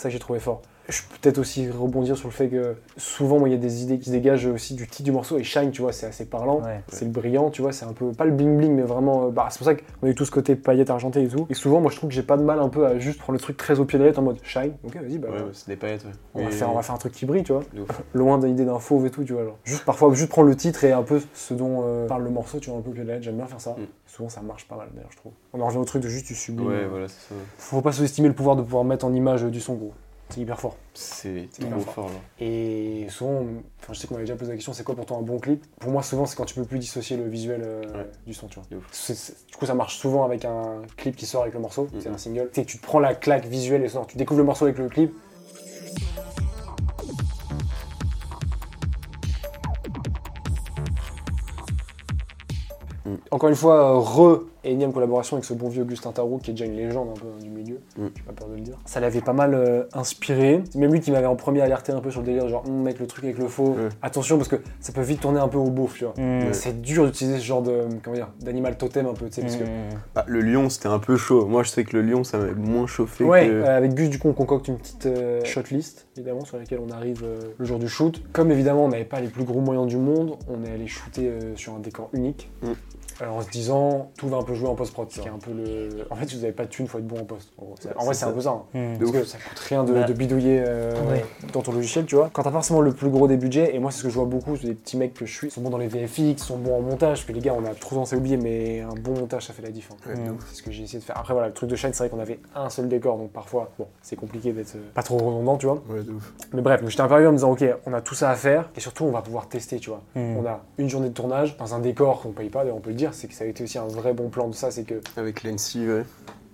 Ça que j'ai trouvé fort. Je peux peut-être aussi rebondir sur le fait que souvent, moi, il y a des idées qui se dégagent aussi du titre du morceau et Shine, tu vois, c'est assez parlant. Ouais. C'est le brillant, tu vois, c'est un peu, pas le bling bling, mais vraiment, euh, bah, c'est pour ça qu'on a eu tout ce côté paillettes argentées et tout. Et souvent, moi, je trouve que j'ai pas de mal un peu à juste prendre le truc très au pied de la lettre en mode Shine, ok, vas-y, bah, Ouais, ouais, c'est des paillettes, ouais. on, va faire, on va faire un truc qui brille, tu vois. [laughs] Loin de l'idée d'un fauve et tout, tu vois. Genre. Juste parfois, juste prendre le titre et un peu ce dont euh, parle le morceau, tu vois, un peu au pied de la lettre, j'aime bien faire ça. Mm. Souvent, ça marche pas mal d'ailleurs, je trouve. On en revient au truc de juste tu sublimes. Ouais, euh, voilà, c'est ça. Faut pas sous-estimer le pouvoir de pouvoir mettre en image euh, du son, gros. C'est hyper fort. C'est C'est hyper fort. fort, là. Et souvent, enfin, je sais qu'on m'avait déjà posé la question, c'est quoi pour toi un bon clip? Pour moi, souvent, c'est quand tu peux plus dissocier le visuel euh, Ouais. du son, tu vois. C'est- c'est- du coup, ça marche souvent avec un clip qui sort avec le morceau, c'est un single. Tu sais, tu prends la claque visuelle et sonore, tu découvres le morceau avec le clip. Encore une fois, re énième collaboration avec ce bon vieux Augustin Tarot, qui est déjà une légende un peu hein, du milieu, Mm. j'ai pas peur de le dire. Ça l'avait pas mal euh, inspiré. C'est même lui qui m'avait en premier alerté un peu sur le délire, genre, Hum, mec, le truc avec le faux, attention, parce que ça peut vite tourner un peu au beauf, tu vois. Mm. C'est dur d'utiliser ce genre de, comment dire, d'animal totem un peu, tu sais, parce que... Mm. Ah, le lion, c'était un peu chaud. Moi, je sais que le lion, ça m'avait moins chauffé Ouais, que. euh, avec Gus, du coup, on concocte une petite euh, shotlist, évidemment, sur laquelle on arrive euh, le jour du shoot. Comme évidemment, on n'avait pas les plus gros moyens du monde, on est allé shooter euh, sur un décor unique. Alors, en se disant, tout va un peu jouer en post-prod. Ce qui est un peu le. En fait, si vous n'avez pas de thune, faut être bon en post. En, vrai, c'est un peu ça. hein. Mm. Parce que ça coûte rien de, Bah, de bidouiller euh, ouais. dans ton logiciel, tu vois. Quand t'as pas forcément le plus gros des budgets, et moi c'est ce que je vois beaucoup, c'est des petits mecs que je suis, ils sont bons dans les VFX, ils sont bons en montage, parce que les gars on a trop tendance à oublier, mais un bon montage ça fait la diff. hein. Ouais, de Mm. C'est ce que j'ai essayé de faire. Après voilà, le truc de Shine, c'est vrai qu'on avait un seul décor, donc parfois, bon, c'est compliqué d'être euh, pas trop redondant, tu vois. Ouais, de ouf. Mais bref, j'étais un peu en me disant, ok, on a tout ça à faire, et surtout on va pouvoir tester, tu vois. Mm. On a une journée de tournage dans un décor qu'on paye pas, on peut le dire, c'est que ça a été aussi un vrai bon plan de ça, c'est que, Avec Lency, ouais.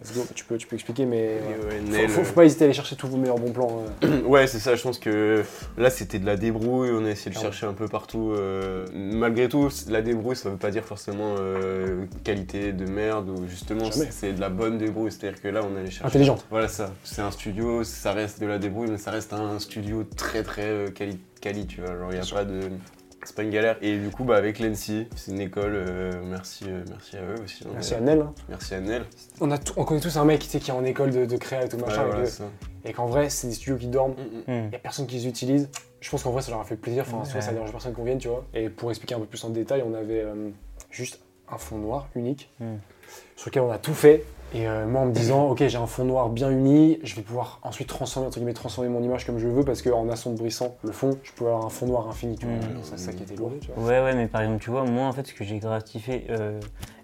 let's go, tu peux, tu peux expliquer, mais euh, ouais, faut, Nel, faut- faut pas hésiter à aller chercher tous vos meilleurs bons plans. euh. [clears throat] Ouais, c'est ça, je pense que là c'était de la débrouille, on a essayé de chercher un peu partout. euh, malgré tout, la débrouille ça veut pas dire forcément euh, qualité de merde ou justement c'est de la bonne débrouille, c'est-à-dire que là on allait chercher. Intelligente. Voilà ça, c'est un studio, ça reste de la débrouille, mais ça reste un studio très très euh, quali, quali, tu vois, genre il y a pas de. C'est pas une galère. Et du coup, bah, avec l'ENSI, c'est une école, euh, merci, euh, merci à eux aussi. hein. Merci à Nel. hein. Merci à Nel. On, a tout- on connaît tous un mec tu sais, qui est en école de, de créa et tout Ouais, machin, voilà, et, que- ça. et qu'en vrai, c'est des studios qui dorment, Mm, mm. Mm. il y a personne qui les utilise. Je pense qu'en vrai, ça leur a fait plaisir, enfin, Ouais. tu vois, ça dérange personne qu'on vienne, tu vois. Et pour expliquer un peu plus en détail, on avait euh, juste un fond noir unique, Mm. Sur lequel on a tout fait. Et euh, moi, en me disant, ok, j'ai un fond noir bien uni, je vais pouvoir ensuite transformer, entre guillemets, transformer mon image comme je veux, parce qu'en assombrissant le fond, je peux avoir un fond noir infini, tu vois. Ça, c'est ça qui était lourd, tu vois. Ouais, ouais, mais par exemple, tu vois, moi, en fait, ce que j'ai gratifié, euh,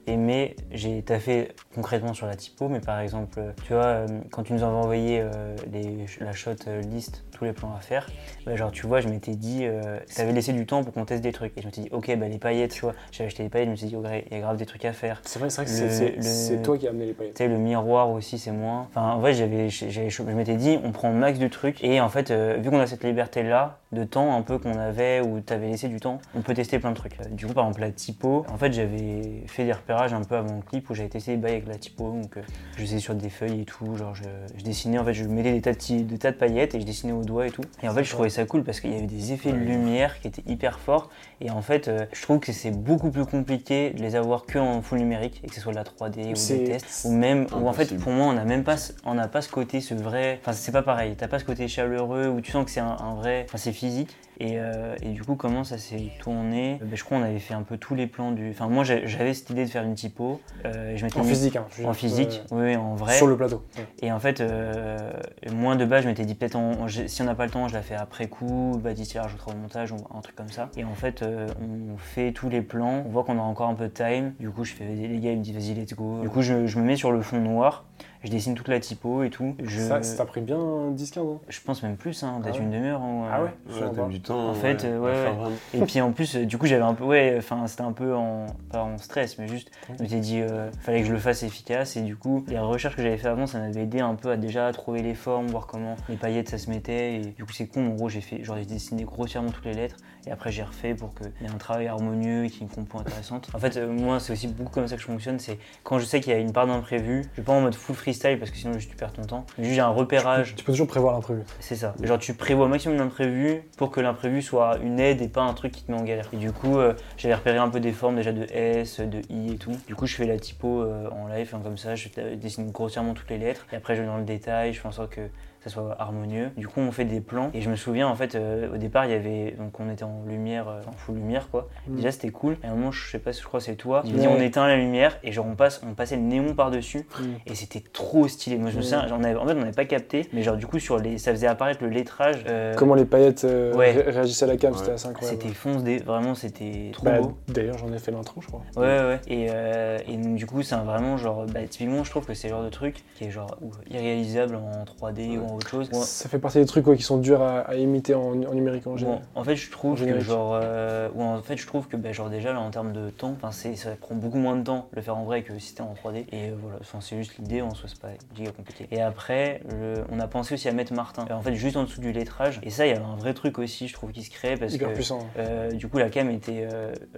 aimé, j'ai taffé concrètement sur la typo, mais par exemple, tu vois, euh, quand tu nous avais envoyé euh, les, la shot euh, list, tous les plans à faire, bah, genre, tu vois, je m'étais dit, euh, t'avais laissé du temps pour qu'on teste des trucs. Et je me suis dit, ok, bah, les paillettes, tu vois, j'avais acheté les paillettes, je me suis dit, ok, il y a grave des trucs à faire. C'est vrai, c'est vrai que c'est- toi qui as amené les paillettes. Tu sais, le miroir aussi, c'est moins. Enfin, en vrai, j'avais, je m'étais dit, on prend max de trucs. Et en fait, euh, vu qu'on a cette liberté-là, de temps un peu qu'on avait, où tu avais laissé du temps, on peut tester plein de trucs. Du coup, par exemple, la typo, en fait, j'avais fait des un peu avant le clip où j'avais testé les bails avec la typo. Donc, euh, je faisais sur des feuilles et tout. Genre, je, je dessinais, en fait, je mettais des tas de, des tas de paillettes et je dessinais au doigt et tout. Et en fait, je trouvais ça cool parce qu'il y avait des effets de lumière qui étaient hyper forts. Et en fait, euh, je trouve que c'est beaucoup plus compliqué de les avoir que en full numérique et que ce soit de la 3D ou des tests. Ou même, ou en fait, pour moi, on n'a même pas, ce- on n'a pas ce côté, ce vrai. Enfin, c'est pas pareil. T'as pas ce côté chaleureux où tu sens que c'est un, un vrai. Enfin, c'est physique. Et, euh, et du coup, comment ça s'est tourné Ben, Je crois qu'on avait fait un peu tous les plans du. Enfin, moi, j'avais cette idée de faire une typo. euh, et je En physique, hein. je En physique, euh, oui, en vrai. Sur le plateau. Ouais. Et en fait, euh, moi de base, je m'étais dit peut-être si on n'a pas le temps, je la fais après coup, Baptiste la rajoutera au montage ou un truc comme ça. Et en fait, on fait tous les plans, on voit qu'on a encore un peu de time. Du coup, je fais les gars, ils me disent vas-y, let's go. Du coup, je, je me mets sur le fond noir, je dessine toute la typo et tout. Je, Ça, ça t'a pris bien 10-15 ans? je pense même plus, hein, peut-être Ah ouais une demi-heure. hein, Ah ouais Ouais, t'as du temps. En fait, euh, ouais, vraiment. Et puis en plus, euh, du coup, j'avais un peu, ouais, enfin, c'était un peu en, pas en stress, mais juste, je m'étais dit, euh, fallait que je le fasse efficace. Et du coup, les recherches que j'avais fait avant, ça m'avait aidé un peu à déjà trouver les formes, voir comment les paillettes ça se mettait. Et du coup, c'est con, en gros, j'ai fait, genre, j'ai dessiné grossièrement toutes les lettres. Et après, j'ai refait pour qu'il y ait un travail harmonieux et qu'il y ait une compo intéressante. En fait, euh, moi, c'est aussi beaucoup comme ça que je fonctionne. C'est quand je sais qu'il y a une part d'imprévu, je vais pas en mode full freestyle parce que sinon, juste tu perds ton temps. Juste, j'ai un repérage. Tu peux toujours prévoir l'imprévu. C'est ça. Genre tu prévois au maximum d'imprévus pour que l'imprévu soit une aide et pas un truc qui te met en galère. Et du coup, euh, j'avais repéré un peu des formes déjà de S, de I et tout. Du coup, je fais la typo euh, en live, hein, comme ça, je euh, dessine grossièrement toutes les lettres. Et après, je vais dans le détail, je fais en sorte que ça soit harmonieux. Du coup, on fait des plans. Et je me souviens, en fait, euh, au départ, il y avait. Donc, on était en lumière, euh, en full lumière, quoi. Mm. Déjà, c'était cool. Et à un moment, je sais pas, je crois que c'est toi. Tu me Ouais. dis, on éteint la lumière et genre, on, passe, on passait le néon par-dessus. Mm. Et c'était trop stylé. Moi, je me souviens, j'en avais, en fait, on n'avait pas capté. Mais genre, du coup, sur les, ça faisait apparaître le lettrage. euh, Comment les paillettes euh, Ouais. ré- réagissaient à la cam, Ouais. c'était assez incroyable. C'était fonce des. Vraiment, c'était trop Bah, beau. D'ailleurs, j'en ai fait l'intro, je crois. Ouais, ouais, ouais. Et, euh, et donc, du coup, c'est vraiment genre. Bah, typiquement, je trouve que c'est le genre de truc qui est genre irréalisable en 3D ou en autre chose. Ça fait partie des trucs ouais, qui sont durs à, à imiter en, en numérique en Bon, général. en fait, je En trouve que genre, euh, ou en fait, je trouve que bah, genre déjà là en termes de temps, ça prend beaucoup moins de temps le faire en vrai que si c'était en 3D. Et euh, voilà, c'est juste l'idée en soi, c'est pas giga compliqué. Et après, le- on a pensé aussi à mettre Martin, euh, en fait, juste en dessous du lettrage. Et ça, il y avait un vrai truc aussi, je trouve, qui se crée parce Hyper que puissant. euh, du coup, la cam était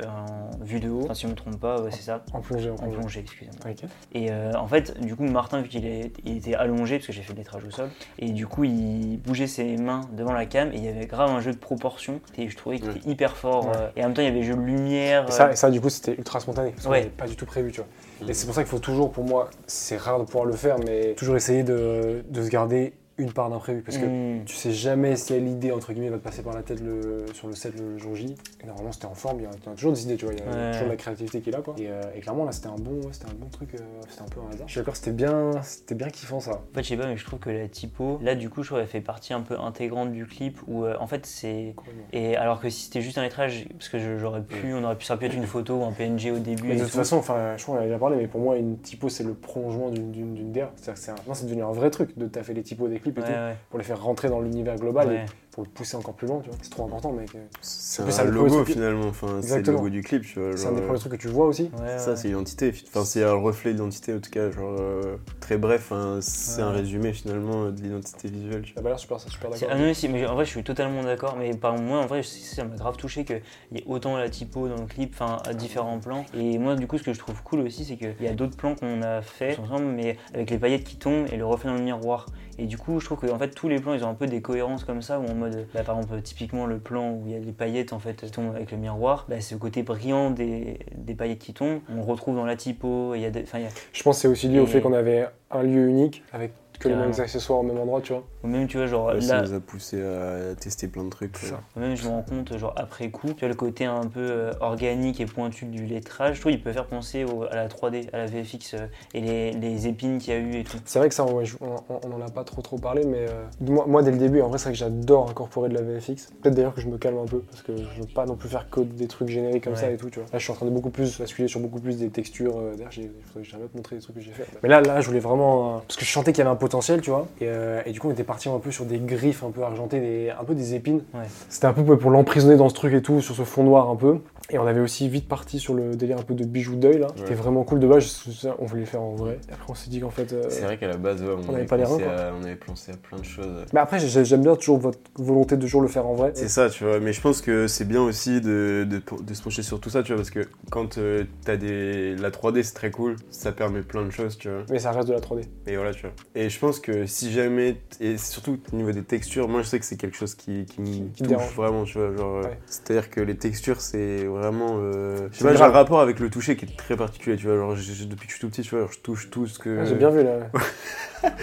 en vue de haut, enfin, si je me trompe pas, ouais, c'est ça. En plongée, en En plongée. plongée, excusez-moi. Et en fait, du coup, Martin, vu qu'il était allongé, parce que j'ai fait le lettrage au sol, et du coup, il bougeait ses mains devant la cam, et il y avait grave un jeu de proportion, et je trouvais qu'il était hyper fort. Ouais. euh, et en même temps, il y avait jeu de lumière. Et ça, euh, et ça, du coup, c'était ultra spontané. Parce qu'on Ouais. n'avait pas du tout prévu, tu vois. Et c'est pour ça qu'il faut toujours, pour moi, c'est rare de pouvoir le faire, mais toujours essayer de, de se garder une part d'imprévu. Parce que hmm, tu sais jamais si l'idée, entre guillemets, va te passer par la tête le, sur le set le jour J. Et normalement, c'était en forme, il y a, toujours des idées, tu vois. Il y a Ouais. toujours de la créativité qui est là, quoi. Et, euh, et clairement, là, c'était un, bon, ouais, c'était un bon truc, euh, c'était un peu un hasard. Je suis d'accord, c'était bien, c'était bien kiffant, ça. En fait, je sais pas, mais je trouve que la typo, là, du coup, je trouve qu'elle fait partie un peu intégrante du clip, où euh, en fait, c'est. Et alors que si c'était juste un lettrage, parce que j'aurais pu, on aurait pu, ça aurait pu être une photo ou un PNG au début. Mais de toute tout. façon, enfin, je crois qu'on a déjà parlé, mais pour moi, une typo, c'est le prolongement d'une- d'une d'une DA. C'est-à-dire que c'est un- non, c'est devenu un vrai truc de taffer les typos des clips et Ouais, tout, ouais, pour les faire rentrer dans l'univers global et pour le pousser encore plus loin, tu vois. C'est trop important, mec. C'est un ça, le premier logo truc- finalement, enfin, c'est le logo du clip, tu vois. C'est un des euh, premiers trucs que tu vois aussi. Ouais, Ça, ouais. c'est l'identité. Enfin, c'est un reflet d'identité, en tout cas. Genre, euh, très bref, hein, c'est Ouais. un résumé finalement de l'identité visuelle. tu Ça m'a l'air super, super C'est- d'accord. Ah non, mais si, mais en vrai, je suis totalement d'accord. Mais par moi, en vrai, ça m'a grave touché qu'il y ait autant la typo dans le clip, enfin, à différents plans. Et moi, du coup, ce que je trouve cool aussi, c'est qu'il y a d'autres plans qu'on a fait ensemble, mais avec les paillettes qui tombent et le reflet dans le miroir. Et du coup, je trouve que en fait, tous les plans, ils ont un peu des cohérences comme ça, où en mode, bah, par exemple, typiquement le plan où il y a les paillettes en fait qui tombent avec le miroir, bah, c'est le côté brillant des, des paillettes qui tombent. On le retrouve dans la typo. et y a des, y a- Je pense que c'est aussi lié au Et- fait qu'on avait un lieu unique avec que les mêmes accessoires au même endroit, tu vois. ou même tu vois, genre. Ouais, ça là, nous a poussé à tester plein de trucs. Ça. Même je me rends compte, genre après coup, tu vois le côté un peu euh, organique et pointu du lettrage, je trouve il peut faire penser au- à la 3D, à la VFX euh, et les, les épines qu'il y a eu et tout. C'est vrai que ça, ouais, je- on, on- on en a pas trop trop parlé, mais euh, moi, moi, dès le début, en vrai, c'est vrai que j'adore incorporer de la VFX. Peut-être d'ailleurs que je me calme un peu parce que je veux pas non plus faire que des trucs génériques comme ça et tout, tu vois. Là, je suis en train de beaucoup plus basculer sur beaucoup plus des textures. euh, D'ailleurs, j'ai- il faudrait que j'arrête de montrer les trucs que j'ai fait. Mais là, là, je voulais vraiment. euh, parce que je sentais qu'il y avait un potentiel, tu vois. Et, euh, et du coup, on était parti un peu sur des griffes un peu argentées, des, un peu des épines. Ouais. C'était un peu pour- pour l'emprisonner dans ce truc et tout, sur ce fond noir un peu. Et on avait aussi vite parti sur le délire un peu de bijoux d'œil là. C'était vraiment cool de base. On voulait le faire en vrai. Et après, on s'est dit qu'en fait. euh, C'est vrai qu'à la base, ouais, on, on avait pas les reins, à, on avait pensé à plein de choses. Mais après, j'ai- j'aime bien toujours votre volonté de toujours le faire en vrai. C'est ça, tu vois. Mais je pense que c'est bien aussi de, de, de se pencher sur tout ça, tu vois, parce que quand euh, t'as des. La 3D, c'est très cool, ça permet plein de choses, tu vois. Mais ça reste de la 3D. Et voilà, tu vois. Et je pense que si jamais. Et surtout au niveau des textures, moi je sais que c'est quelque chose qui, qui me Qui touche dérange. vraiment, tu vois. Genre, euh, Ouais. C'est-à-dire que les textures, c'est vraiment. euh, Je sais C'est pas, j'ai un rapport avec le toucher qui est très particulier, tu vois. Genre, depuis que je suis tout petit, tu vois, genre, je touche tout ce que. Ah, J'ai bien vu là. [laughs]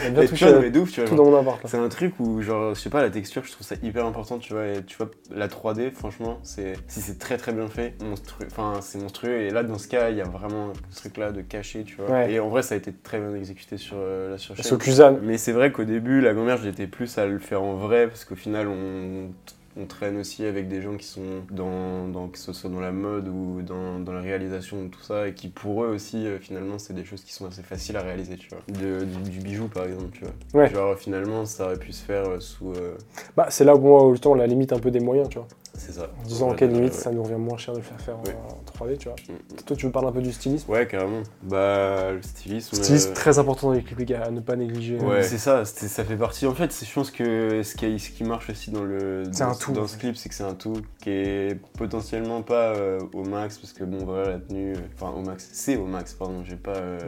J'ai bien Et tu touché vois, mais de ouf, tu vois. tout genre. dans mon appart. là. C'est un truc où, genre, je sais pas, la texture, je trouve ça hyper important, tu vois. Et tu vois, la 3D, franchement, c'est si c'est très très bien fait, monstrueux. Enfin, c'est monstrueux. Et là, dans ce cas, il y a vraiment ce truc-là de caché, tu vois. Ouais. Et en vrai, ça a été très bien exécuté sur euh, la surchaîne. Sur. Mais c'est vrai qu'au début, la grand-mère, j'étais plus à le faire en vrai, parce qu'au final, on, on traîne aussi avec des gens qui sont dans, dans que ce soit dans la mode ou dans, dans la réalisation de tout ça, et qui pour eux aussi, euh, finalement, c'est des choses qui sont assez faciles à réaliser, tu vois. De- du, du bijou, par exemple, tu vois. Ouais. Genre, finalement, ça aurait pu se faire euh, sous... euh, Bah, c'est là où moi, où, justement, la limite un peu des moyens, tu vois. C'est ça. En disant en quelle limite ouais. ça nous revient moins cher de le faire faire en- Ouais. en 3D, tu vois. Mm. Toi, tu veux parler un peu du stylisme Ouais, carrément. Bah, le stylisme... Stylisme euh, très important dans les clips, les gars, à ne pas négliger. Ouais, c'est ça, ça fait partie. En fait, je pense que ce qui, ce qui marche aussi dans le dans, un tout, dans ce clip, c'est que c'est un tout qui est potentiellement pas euh, au max parce que bon voilà la tenue, euh, enfin au max, c'est au max pardon, j'ai pas. euh,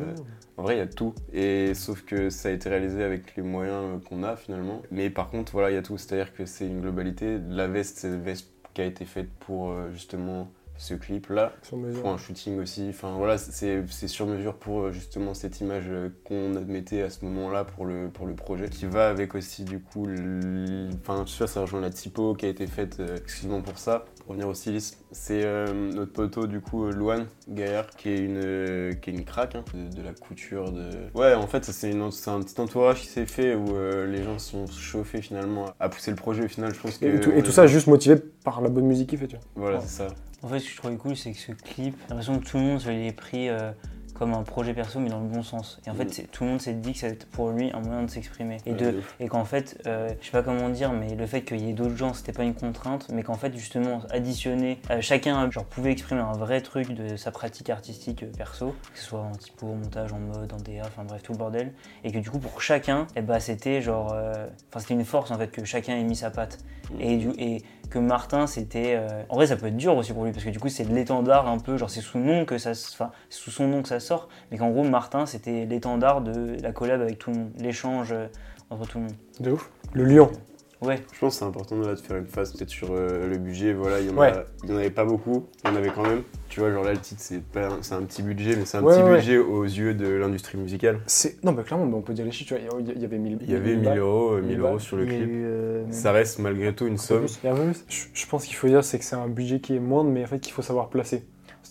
En vrai, il y a tout et sauf que ça a été réalisé avec les moyens qu'on a finalement. Mais par contre, voilà, il y a tout, c'est-à-dire que c'est une globalité. La veste, c'est une veste qui a été faite pour euh, justement ce clip là pour un shooting aussi. Enfin voilà, c'est c'est sur mesure pour euh, justement cette image euh, qu'on admettait à ce moment-là pour le, pour le projet. Qui va avec aussi du coup, le- enfin tu vois, ça rejoint la typo qui a été faite exclusivement pour ça. Pour revenir au stylisme, c'est euh, notre poteau du coup, euh, Louane Gaillard, qui est une, euh, qui est une craque hein, de, de la couture. De... Ouais, en fait, c'est une- c'est un petit entourage qui s'est fait où euh, les gens se sont chauffés finalement à pousser le projet. Au final, je pense que. Et, tout, et on tout est- ça juste motivé par la bonne musique qu'il fait, tu vois. Voilà, c'est ça. En fait, ce que je trouvais cool, c'est que ce clip, j'ai l'impression que tout le monde se l'est pris euh, comme un projet perso, mais dans le bon sens. Et en fait, Mm. tout le monde s'est dit que c'était pour lui un moyen de s'exprimer. Et, de, et qu'en fait, euh, je sais pas comment dire, mais le fait qu'il y ait d'autres gens, c'était pas une contrainte, mais qu'en fait, justement, additionner, euh, chacun genre, pouvait exprimer un vrai truc de sa pratique artistique euh, perso, que ce soit en typo, en montage, en mode, en DA, enfin bref, tout le bordel. Et que du coup, pour chacun, eh ben, c'était genre. euh, Enfin, c'était une force en fait, que chacun ait mis sa patte. Et, du, et que Martin, c'était. euh, En vrai, ça peut être dur aussi pour lui, parce que du coup, c'est l'étendard un peu, genre, c'est sous nom que ça. sous son nom que ça sort, mais qu'en gros, Martin, c'était l'étendard de la collab avec tout le monde, l'échange euh, entre tout le monde. De ouf. Le lion. Ouais, Je pense que c'est important là, de faire une phase peut-être sur euh, le budget. Voilà, il y, en Ouais. avait pas beaucoup, il y en avait quand même. Tu vois, genre là, le titre, c'est pas un- c'est un petit budget, mais c'est un Ouais, petit budget aux yeux de l'industrie musicale. C'est... Non, bah clairement, on peut dire les chiffres. Tu vois, il y- avait 1000 Il y avait 1000 euros, euh, 1000 balles. euros sur le clip. eu, euh, Ça reste malgré tout une somme. Il y a un peu plus. Je, je pense qu'il faut dire, c'est que c'est un budget qui est moindre, mais en fait qu'il faut savoir placer.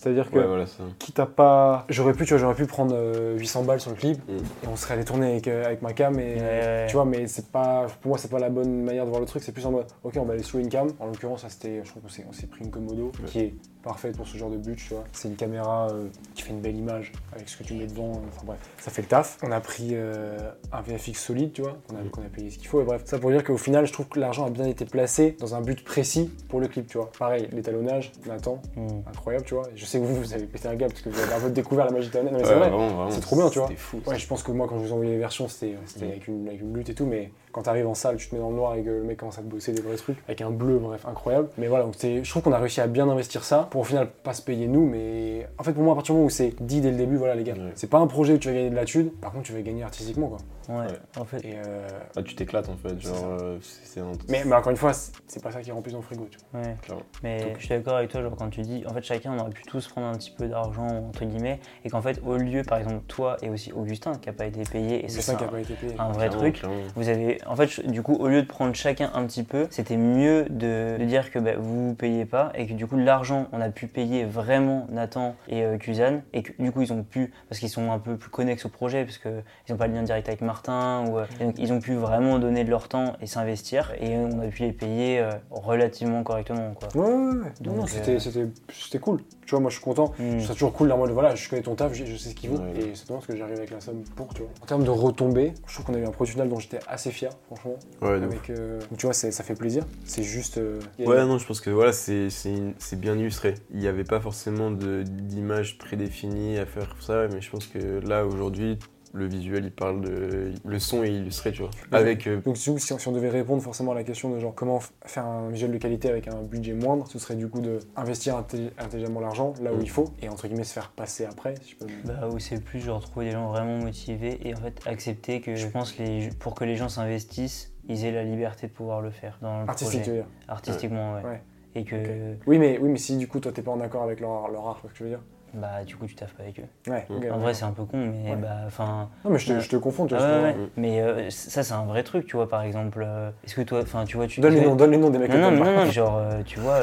C'est-à-dire que Ouais, voilà, ça. quitte à pas. J'aurais pu, tu vois, j'aurais pu prendre euh, 800 balles sur le clip Mm. et on serait allé tourner avec, euh, avec ma cam et. Ouais, ouais. Tu vois, mais c'est pas. Pour moi, c'est pas la bonne manière de voir le truc. C'est plus en mode, ok, on va aller sous une cam. En l'occurrence, ça c'était. Je crois qu'on s'est, on s'est pris une Komodo Ouais. qui est parfaite pour ce genre de but, tu vois. C'est une caméra euh, qui fait une belle image avec ce que tu mets devant. euh, Enfin bref, ça fait le taf. On a pris euh, un VFX solide, tu vois, qu'on a, Mm. a payé ce qu'il faut. Et bref, ça pour dire qu'au final, je trouve que l'argent a bien été placé dans un but précis pour le clip, tu vois. Pareil, l'étalonnage, Nathan, Hmm. incroyable, tu vois. Je sais que vous, vous avez pété un gap parce que vous avez un peu découvert la magie de c'est C'est trop bien, tu vois. Fou. Ouais, je pense que moi, quand je vous envoyais les versions, c'était Mm. avec, une, avec une lutte et tout, mais quand t'arrives en salle, tu te mets dans le noir et que le mec commence à te bosser des vrais trucs, avec un bleu, bref, incroyable. Mais voilà, donc c'est- je trouve qu'on a réussi à bien investir ça, pour au final pas se payer nous, mais en fait, pour moi, à partir du moment où c'est dit dès le début, voilà les gars, Ouais. c'est pas un projet où tu vas gagner de la thune, par contre, tu vas gagner artistiquement, quoi. Ouais, Ouais. en fait. Et euh, Ah, tu t'éclates en fait, genre, euh, c'est c'est un. mais, mais encore une fois, c'est c'est pas ça qui remplit ton frigo, tu vois. Ouais. Clairement. Mais Donc- je suis d'accord avec toi, genre quand tu dis, en fait chacun on aurait pu tous prendre un petit peu d'argent entre guillemets, et qu'en fait au lieu, par exemple toi et aussi Augustin qui a pas été payé, et C'est ça ça qui a pas été payé. un vrai Clairement, truc. clairement. Vous avez, en fait, je- du coup, au lieu de prendre chacun un petit peu, c'était mieux de, de dire que bah, vous vous payez pas et que du coup l'argent, on a pu payer vraiment Nathan et euh, Kuzan et que du coup ils ont pu, parce qu'ils sont un peu plus connexes au projet, parce qu'ils n'ont pas le lien direct avec Martin, ou, euh, donc ils ont pu vraiment donner de leur temps et s'investir et on a pu les payer euh, relativement correctement. Quoi. Ouais, ouais, ouais. Non, c'était euh, c'était- c'était cool. Tu vois, moi je suis content. Hmm. Je serais toujours cool en mode voilà, je connais ton taf, je, je sais ce qu'il vaut Ouais. et c'est dommage que j'arrive avec la somme pour, tu vois. En termes de retombées, je trouve qu'on a eu un produit final dont j'étais assez fier, franchement. Ouais. Avec, euh, donc, tu vois, c'est- ça fait plaisir. C'est juste. euh, Ouais, non, je pense que voilà, c'est c'est c'est bien illustré. Il n'y avait pas forcément de- d'image prédéfinie à faire ça, mais je pense que là, aujourd'hui, le visuel, il parle de. Le son est illustré, tu vois. Ouais. Avec. euh, Donc, du coup, si, si on devait répondre forcément à la question de genre comment faire un visuel de qualité avec un budget moindre, ce serait du coup de investir intelli- intelligemment l'argent là où Mm. il faut et entre guillemets se faire passer après, si je peux. Bah, où c'est plus genre trouver des gens vraiment motivés et en fait accepter que je pense les, pour que les gens s'investissent, ils aient la liberté de pouvoir le faire dans le Artistique, tu projet. veux dire. Artistiquement, ouais. Ouais. Et que Oui, mais, oui, mais si du coup toi t'es pas en accord avec leur, leur art, tu vois ce que je veux dire bah du coup tu taffes pas avec eux. Ouais, Mm. ok, En ouais. vrai c'est un peu con mais Ouais. bah enfin. Non, mais je te, Ouais. je te confonds, tu vois. ouais, ce que- ouais. Mais euh, ça c'est un vrai truc, tu vois par exemple. euh, Est-ce que toi, enfin tu vois tu. Donne les noms, donne les noms des mecs Non non, non non genre euh, tu vois.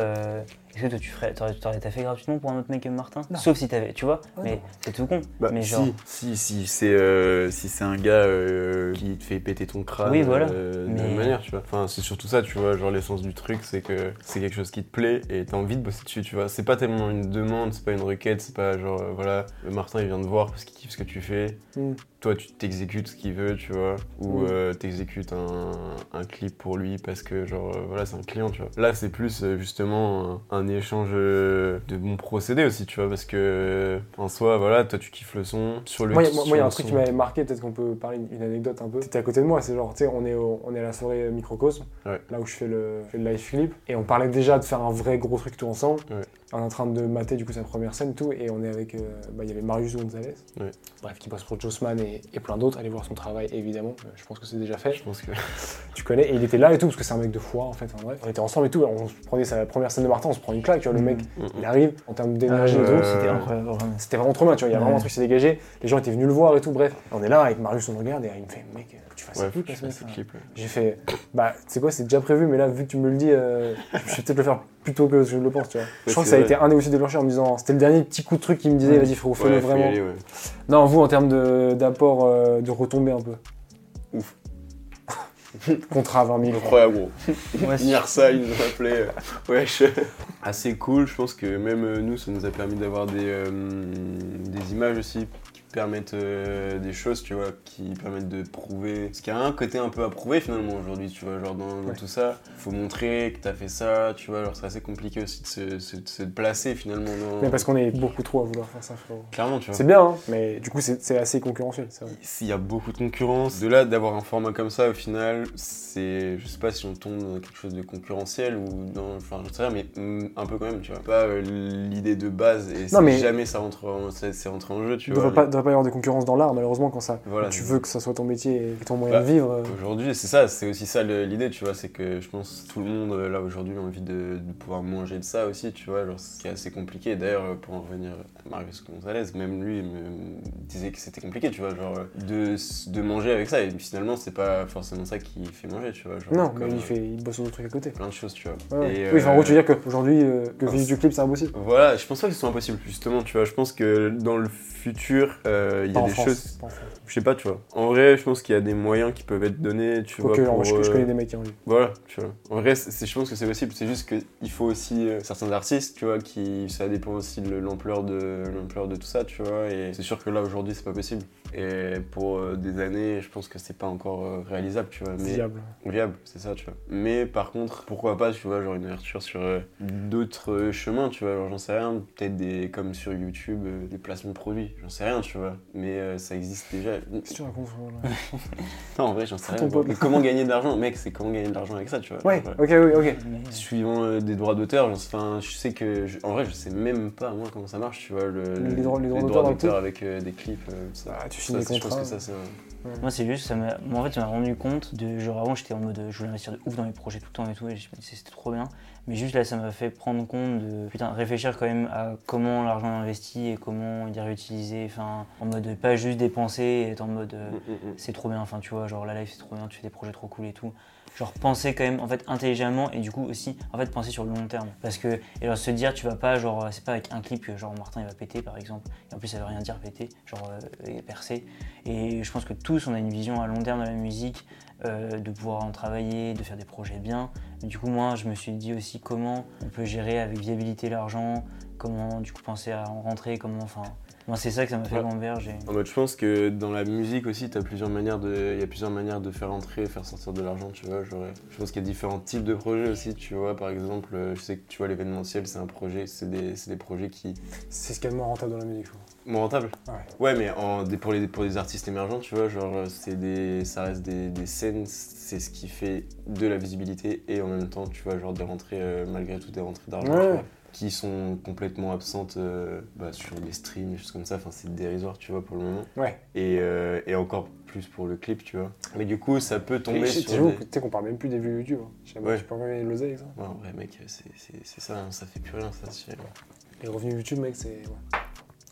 Est-ce que toi tu ferais, t'aurais, t'aurais taffé gratuitement pour un autre mec comme Martin Non. Sauf si t'avais, tu vois. Ouais, mais non. c'est tout con. Bah, mais si, genre. si, si, c'est euh, si c'est un gars euh, qui te fait péter ton crâne Oui, voilà. euh, de Mais- la même manière, tu vois. Enfin, c'est surtout ça, tu vois. Genre, l'essence du truc, c'est que c'est quelque chose qui te plaît et t'as envie de bosser dessus, tu vois. C'est pas tellement une demande, c'est pas une requête, c'est pas genre, euh, voilà, Martin il vient te voir parce qu'il kiffe ce que tu fais. Mm. Toi, tu t'exécutes ce qu'il veut, tu vois. Ou Mm. euh, t'exécutes un, un clip pour lui parce que, genre, euh, voilà, c'est un client, tu vois. Là, c'est plus euh, justement un, un échange de bons procédés aussi, tu vois. Parce que, en soi, voilà, toi, tu kiffes le son. Sur le Moi, il y a- un truc son. qui m'avait marqué, peut-être qu'on peut parler une anecdote un peu. C'était à côté de moi, c'est genre, tu sais, on, est au- on est à la soirée Microcosme, Ouais. là où je fais le, je fais le live clip, et on parlait déjà de faire un vrai gros truc tout ensemble. Ouais. On est en train de mater du coup sa première scène, tout, et on est avec, euh, bah, il y avait Marius Gonzalez, bref, qui bosse pour Jossman et, et plein d'autres. Allez voir son travail, évidemment, Euh, je pense que c'est déjà fait. Je pense que. [laughs] Tu connais, et il était là et tout, parce que c'est un mec de foi en fait, en bref. On était ensemble et tout, on se prenait sa première scène de Martin, on se prend une claque, tu vois, le mec, Mm, il arrive, en termes d'énergie Ah, et tout. ouais, Euh, C'était incroyable. C'était vraiment trop bien, tu vois, il y a Ouais. vraiment un truc qui s'est dégagé, les gens étaient venus le voir et tout, bref. On est là avec Marius, on regarde et il me fait, mec, que tu fasses Ouais. J'ai fait, bah, tu sais quoi, c'est déjà prévu, mais là, vu que tu me le dis, euh, je vais peut-être le faire plus tôt que je le pense, tu vois. Je crois que ça a été un des aussi déclencheurs en me disant, c'était le dernier petit coup de truc qui me disait, Ouais. vas-y, frérot, fais-le Ouais, vraiment. aller, ouais. Non, vous, en termes de- d'apport, euh, de retombées un peu. Ouf. [laughs] Contrat à 20 000. Incroyable, gros. Ça, [laughs] il nous a appelé. euh, Wesh. Assez cool, je pense que même euh, nous, ça nous a permis d'avoir des, euh, des images aussi permettent euh, des choses, tu vois, qui permettent de prouver. Parce qu'il y a un côté un peu à prouver finalement aujourd'hui, tu vois, genre dans, dans Ouais. tout ça. faut montrer que t'as fait ça, tu vois, alors c'est assez compliqué aussi de se, se- de se placer finalement dans. Mais parce qu'on est beaucoup trop à vouloir faire ça, frérot. Clairement, tu vois. C'est bien, hein, mais du coup, c'est assez concurrentiel, vrai. S'il y a beaucoup de concurrence, de là d'avoir un format comme ça, au final, c'est. Je sais pas si on tombe dans quelque chose de concurrentiel ou dans. Enfin, je sais rien, mais mm, un peu quand même, tu vois. Pas euh, l'idée de base et Non, mais- jamais ça rentre en, c'est rentré en jeu, tu vois. Pas y avoir de concurrence dans l'art, malheureusement, quand, ça, Voilà, tu veux que ça soit ton métier et ton moyen Bah, de vivre. euh, Aujourd'hui, c'est ça, c'est aussi ça l'idée, tu vois, c'est que je pense tout le monde euh, là aujourd'hui a envie de, de pouvoir manger de ça aussi, tu vois, genre ce qui est assez compliqué. D'ailleurs, euh, pour en revenir à Marius Gonzalez, même lui me, disait que c'était compliqué, tu vois, genre de, de manger avec ça. Et finalement, c'est pas forcément ça qui fait manger, tu vois. Genre, Non, comme, mais il, fait, il bosse sur d'autres trucs à côté. plein de choses, tu vois. Ouais. Et, Oui, enfin, en gros, tu veux dire qu'aujourd'hui, euh, que vivre du clip, c'est impossible. Voilà, je pense pas que ce soit impossible, justement, tu vois. Je pense que dans le futur, euh, il y a des France, choses. Je sais pas, tu vois. En vrai, je pense qu'il y a des moyens qui peuvent être donnés, tu vois. Pour, je, je euh, connais des mecs qui ont envie. Voilà, tu vois. En vrai, c'est- je pense que c'est possible. C'est juste qu'il faut aussi euh, certains artistes, tu vois, qui ça dépend aussi de l'ampleur de l'ampleur de tout ça, tu vois. Et c'est sûr que là aujourd'hui, c'est pas possible. Et pour euh, des années, je pense que c'est pas encore euh, réalisable, tu vois. Mais Viable. viable, c'est ça, tu vois. Mais par contre, pourquoi pas, tu vois, genre une ouverture sur euh, d'autres chemins, tu vois. Genre, j'en sais rien. Peut-être des comme sur YouTube, des placements de produits. J'en sais rien, tu vois. Mais euh, ça existe déjà. Que tu racontes, là? [laughs] Non, en vrai, j'en sais rien. Mais comment gagner de l'argent, mec C'est comment gagner de l'argent avec ça, tu vois. Ouais, ok, oui, ok. Suivant euh, des droits d'auteur, j'en sais- je sais que, je- en vrai, je sais même pas moi comment ça marche, tu vois, le, Les droits- les droits d'auteur avec euh, des clips, ça. Ah, tu signes des contrats. que ça Moi, c'est juste, ça m'a. Moi, en fait, ça m'a rendu compte de. Genre, avant, j'étais en mode. euh, Je voulais investir de ouf dans mes projets tout le temps et tout, et je me disais, c'était trop bien. Mais juste là, ça m'a fait prendre compte de. Putain, réfléchir quand même à comment l'argent est investi et comment il est réutilisé. Enfin, en mode pas juste dépenser et être en mode. euh, Mm, mm, mm. c'est trop bien, enfin tu vois, genre la life c'est trop bien, tu fais des projets trop cool et tout. Genre penser quand même en fait intelligemment et du coup aussi en fait penser sur le long terme. Parce que, et se dire tu vas pas genre, c'est pas avec un clip que genre Martin il va péter par exemple, et en plus ça veut rien dire péter, genre euh, percer. Et je pense que tous on a une vision à long terme de la musique, euh, de pouvoir en travailler, de faire des projets bien. Mais du coup moi je me suis dit aussi comment on peut gérer avec viabilité l'argent, comment du coup penser à en rentrer, comment enfin. Moi c'est ça que ça m'a fait Ouais. En mode, je pense que dans la musique aussi, t'as plusieurs manières de, il y a plusieurs manières de faire entrer et faire sortir de l'argent, tu vois. Genre, je pense qu'il y a différents types de projets aussi, tu vois. Par exemple, euh, je sais que tu vois l'événementiel, c'est un projet, c'est des, c'est des projets qui C'est ce qu'il y a de moins rentable dans la musique, je. Moins rentable Ouais. Ouais, mais en, pour, les, pour des artistes émergents, tu vois, genre, c'est des, ça reste des, des scènes, c'est ce qui fait de la visibilité et en même temps, tu vois, genre des rentrées, euh, malgré tout, des rentrées d'argent, Ouais. Qui sont complètement absentes euh, bah, sur des streams, des choses comme ça. Enfin, c'est dérisoire, tu vois, pour le moment. Ouais. Et, euh, et encore plus pour le clip, tu vois. Mais du coup, ça peut tomber sur des... Tu sais qu'on parle même plus des vues YouTube. hein. Je sais pas, Ouais. tu peux encore gagner de l'oseille avec ça. Ouais, en vrai, mec, c'est ça, hein, ça fait plus rien, ça. Les revenus YouTube, mec, c'est. ouais.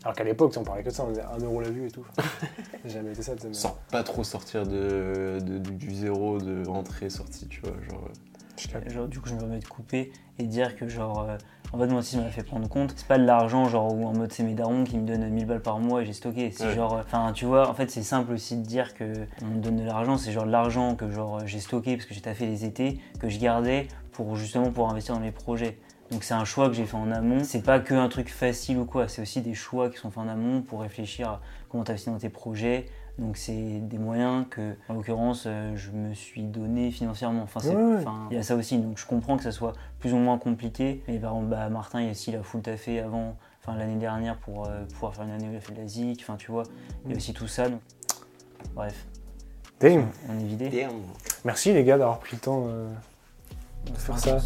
Alors qu'à l'époque, on parlait que de ça, on disait 1€ euro la vue et tout. [laughs] Jamais été ça, tu sais. mais- Sans pas trop sortir de, de- du, du zéro, de rentrée, sortie, tu vois, genre... euh. Genre, du coup, je me permets de couper et dire que, genre, euh, en fait, moi aussi, ça m'a fait prendre compte. C'est pas de l'argent, genre, où en mode c'est mes darons qui me donnent 1000 balles par mois et j'ai stocké. C'est Ouais. genre, enfin, tu vois, en fait, c'est simple aussi de dire que on me donne de l'argent. C'est genre de l'argent que, genre, j'ai stocké parce que j'ai taffé les étés, que je gardais pour justement pour investir dans mes projets. Donc c'est un choix que j'ai fait en amont. C'est pas que un truc facile ou quoi, c'est aussi des choix qui sont faits en amont pour réfléchir à comment t'investir dans tes projets. Donc c'est des moyens que, en l'occurrence, euh, je me suis donné financièrement. Enfin, c'est- Ouais, ouais. enfin, il y a ça aussi. Donc je comprends que ça soit plus ou moins compliqué. Mais par exemple, bah, Martin, il a aussi la full taffé avant, enfin l'année dernière pour euh, pouvoir faire une année où il a fait de la zik. Enfin, tu vois, il y a aussi tout ça. donc- Bref, Damn. on est vidé. Damn. Merci les gars d'avoir pris le temps euh, de faire ça.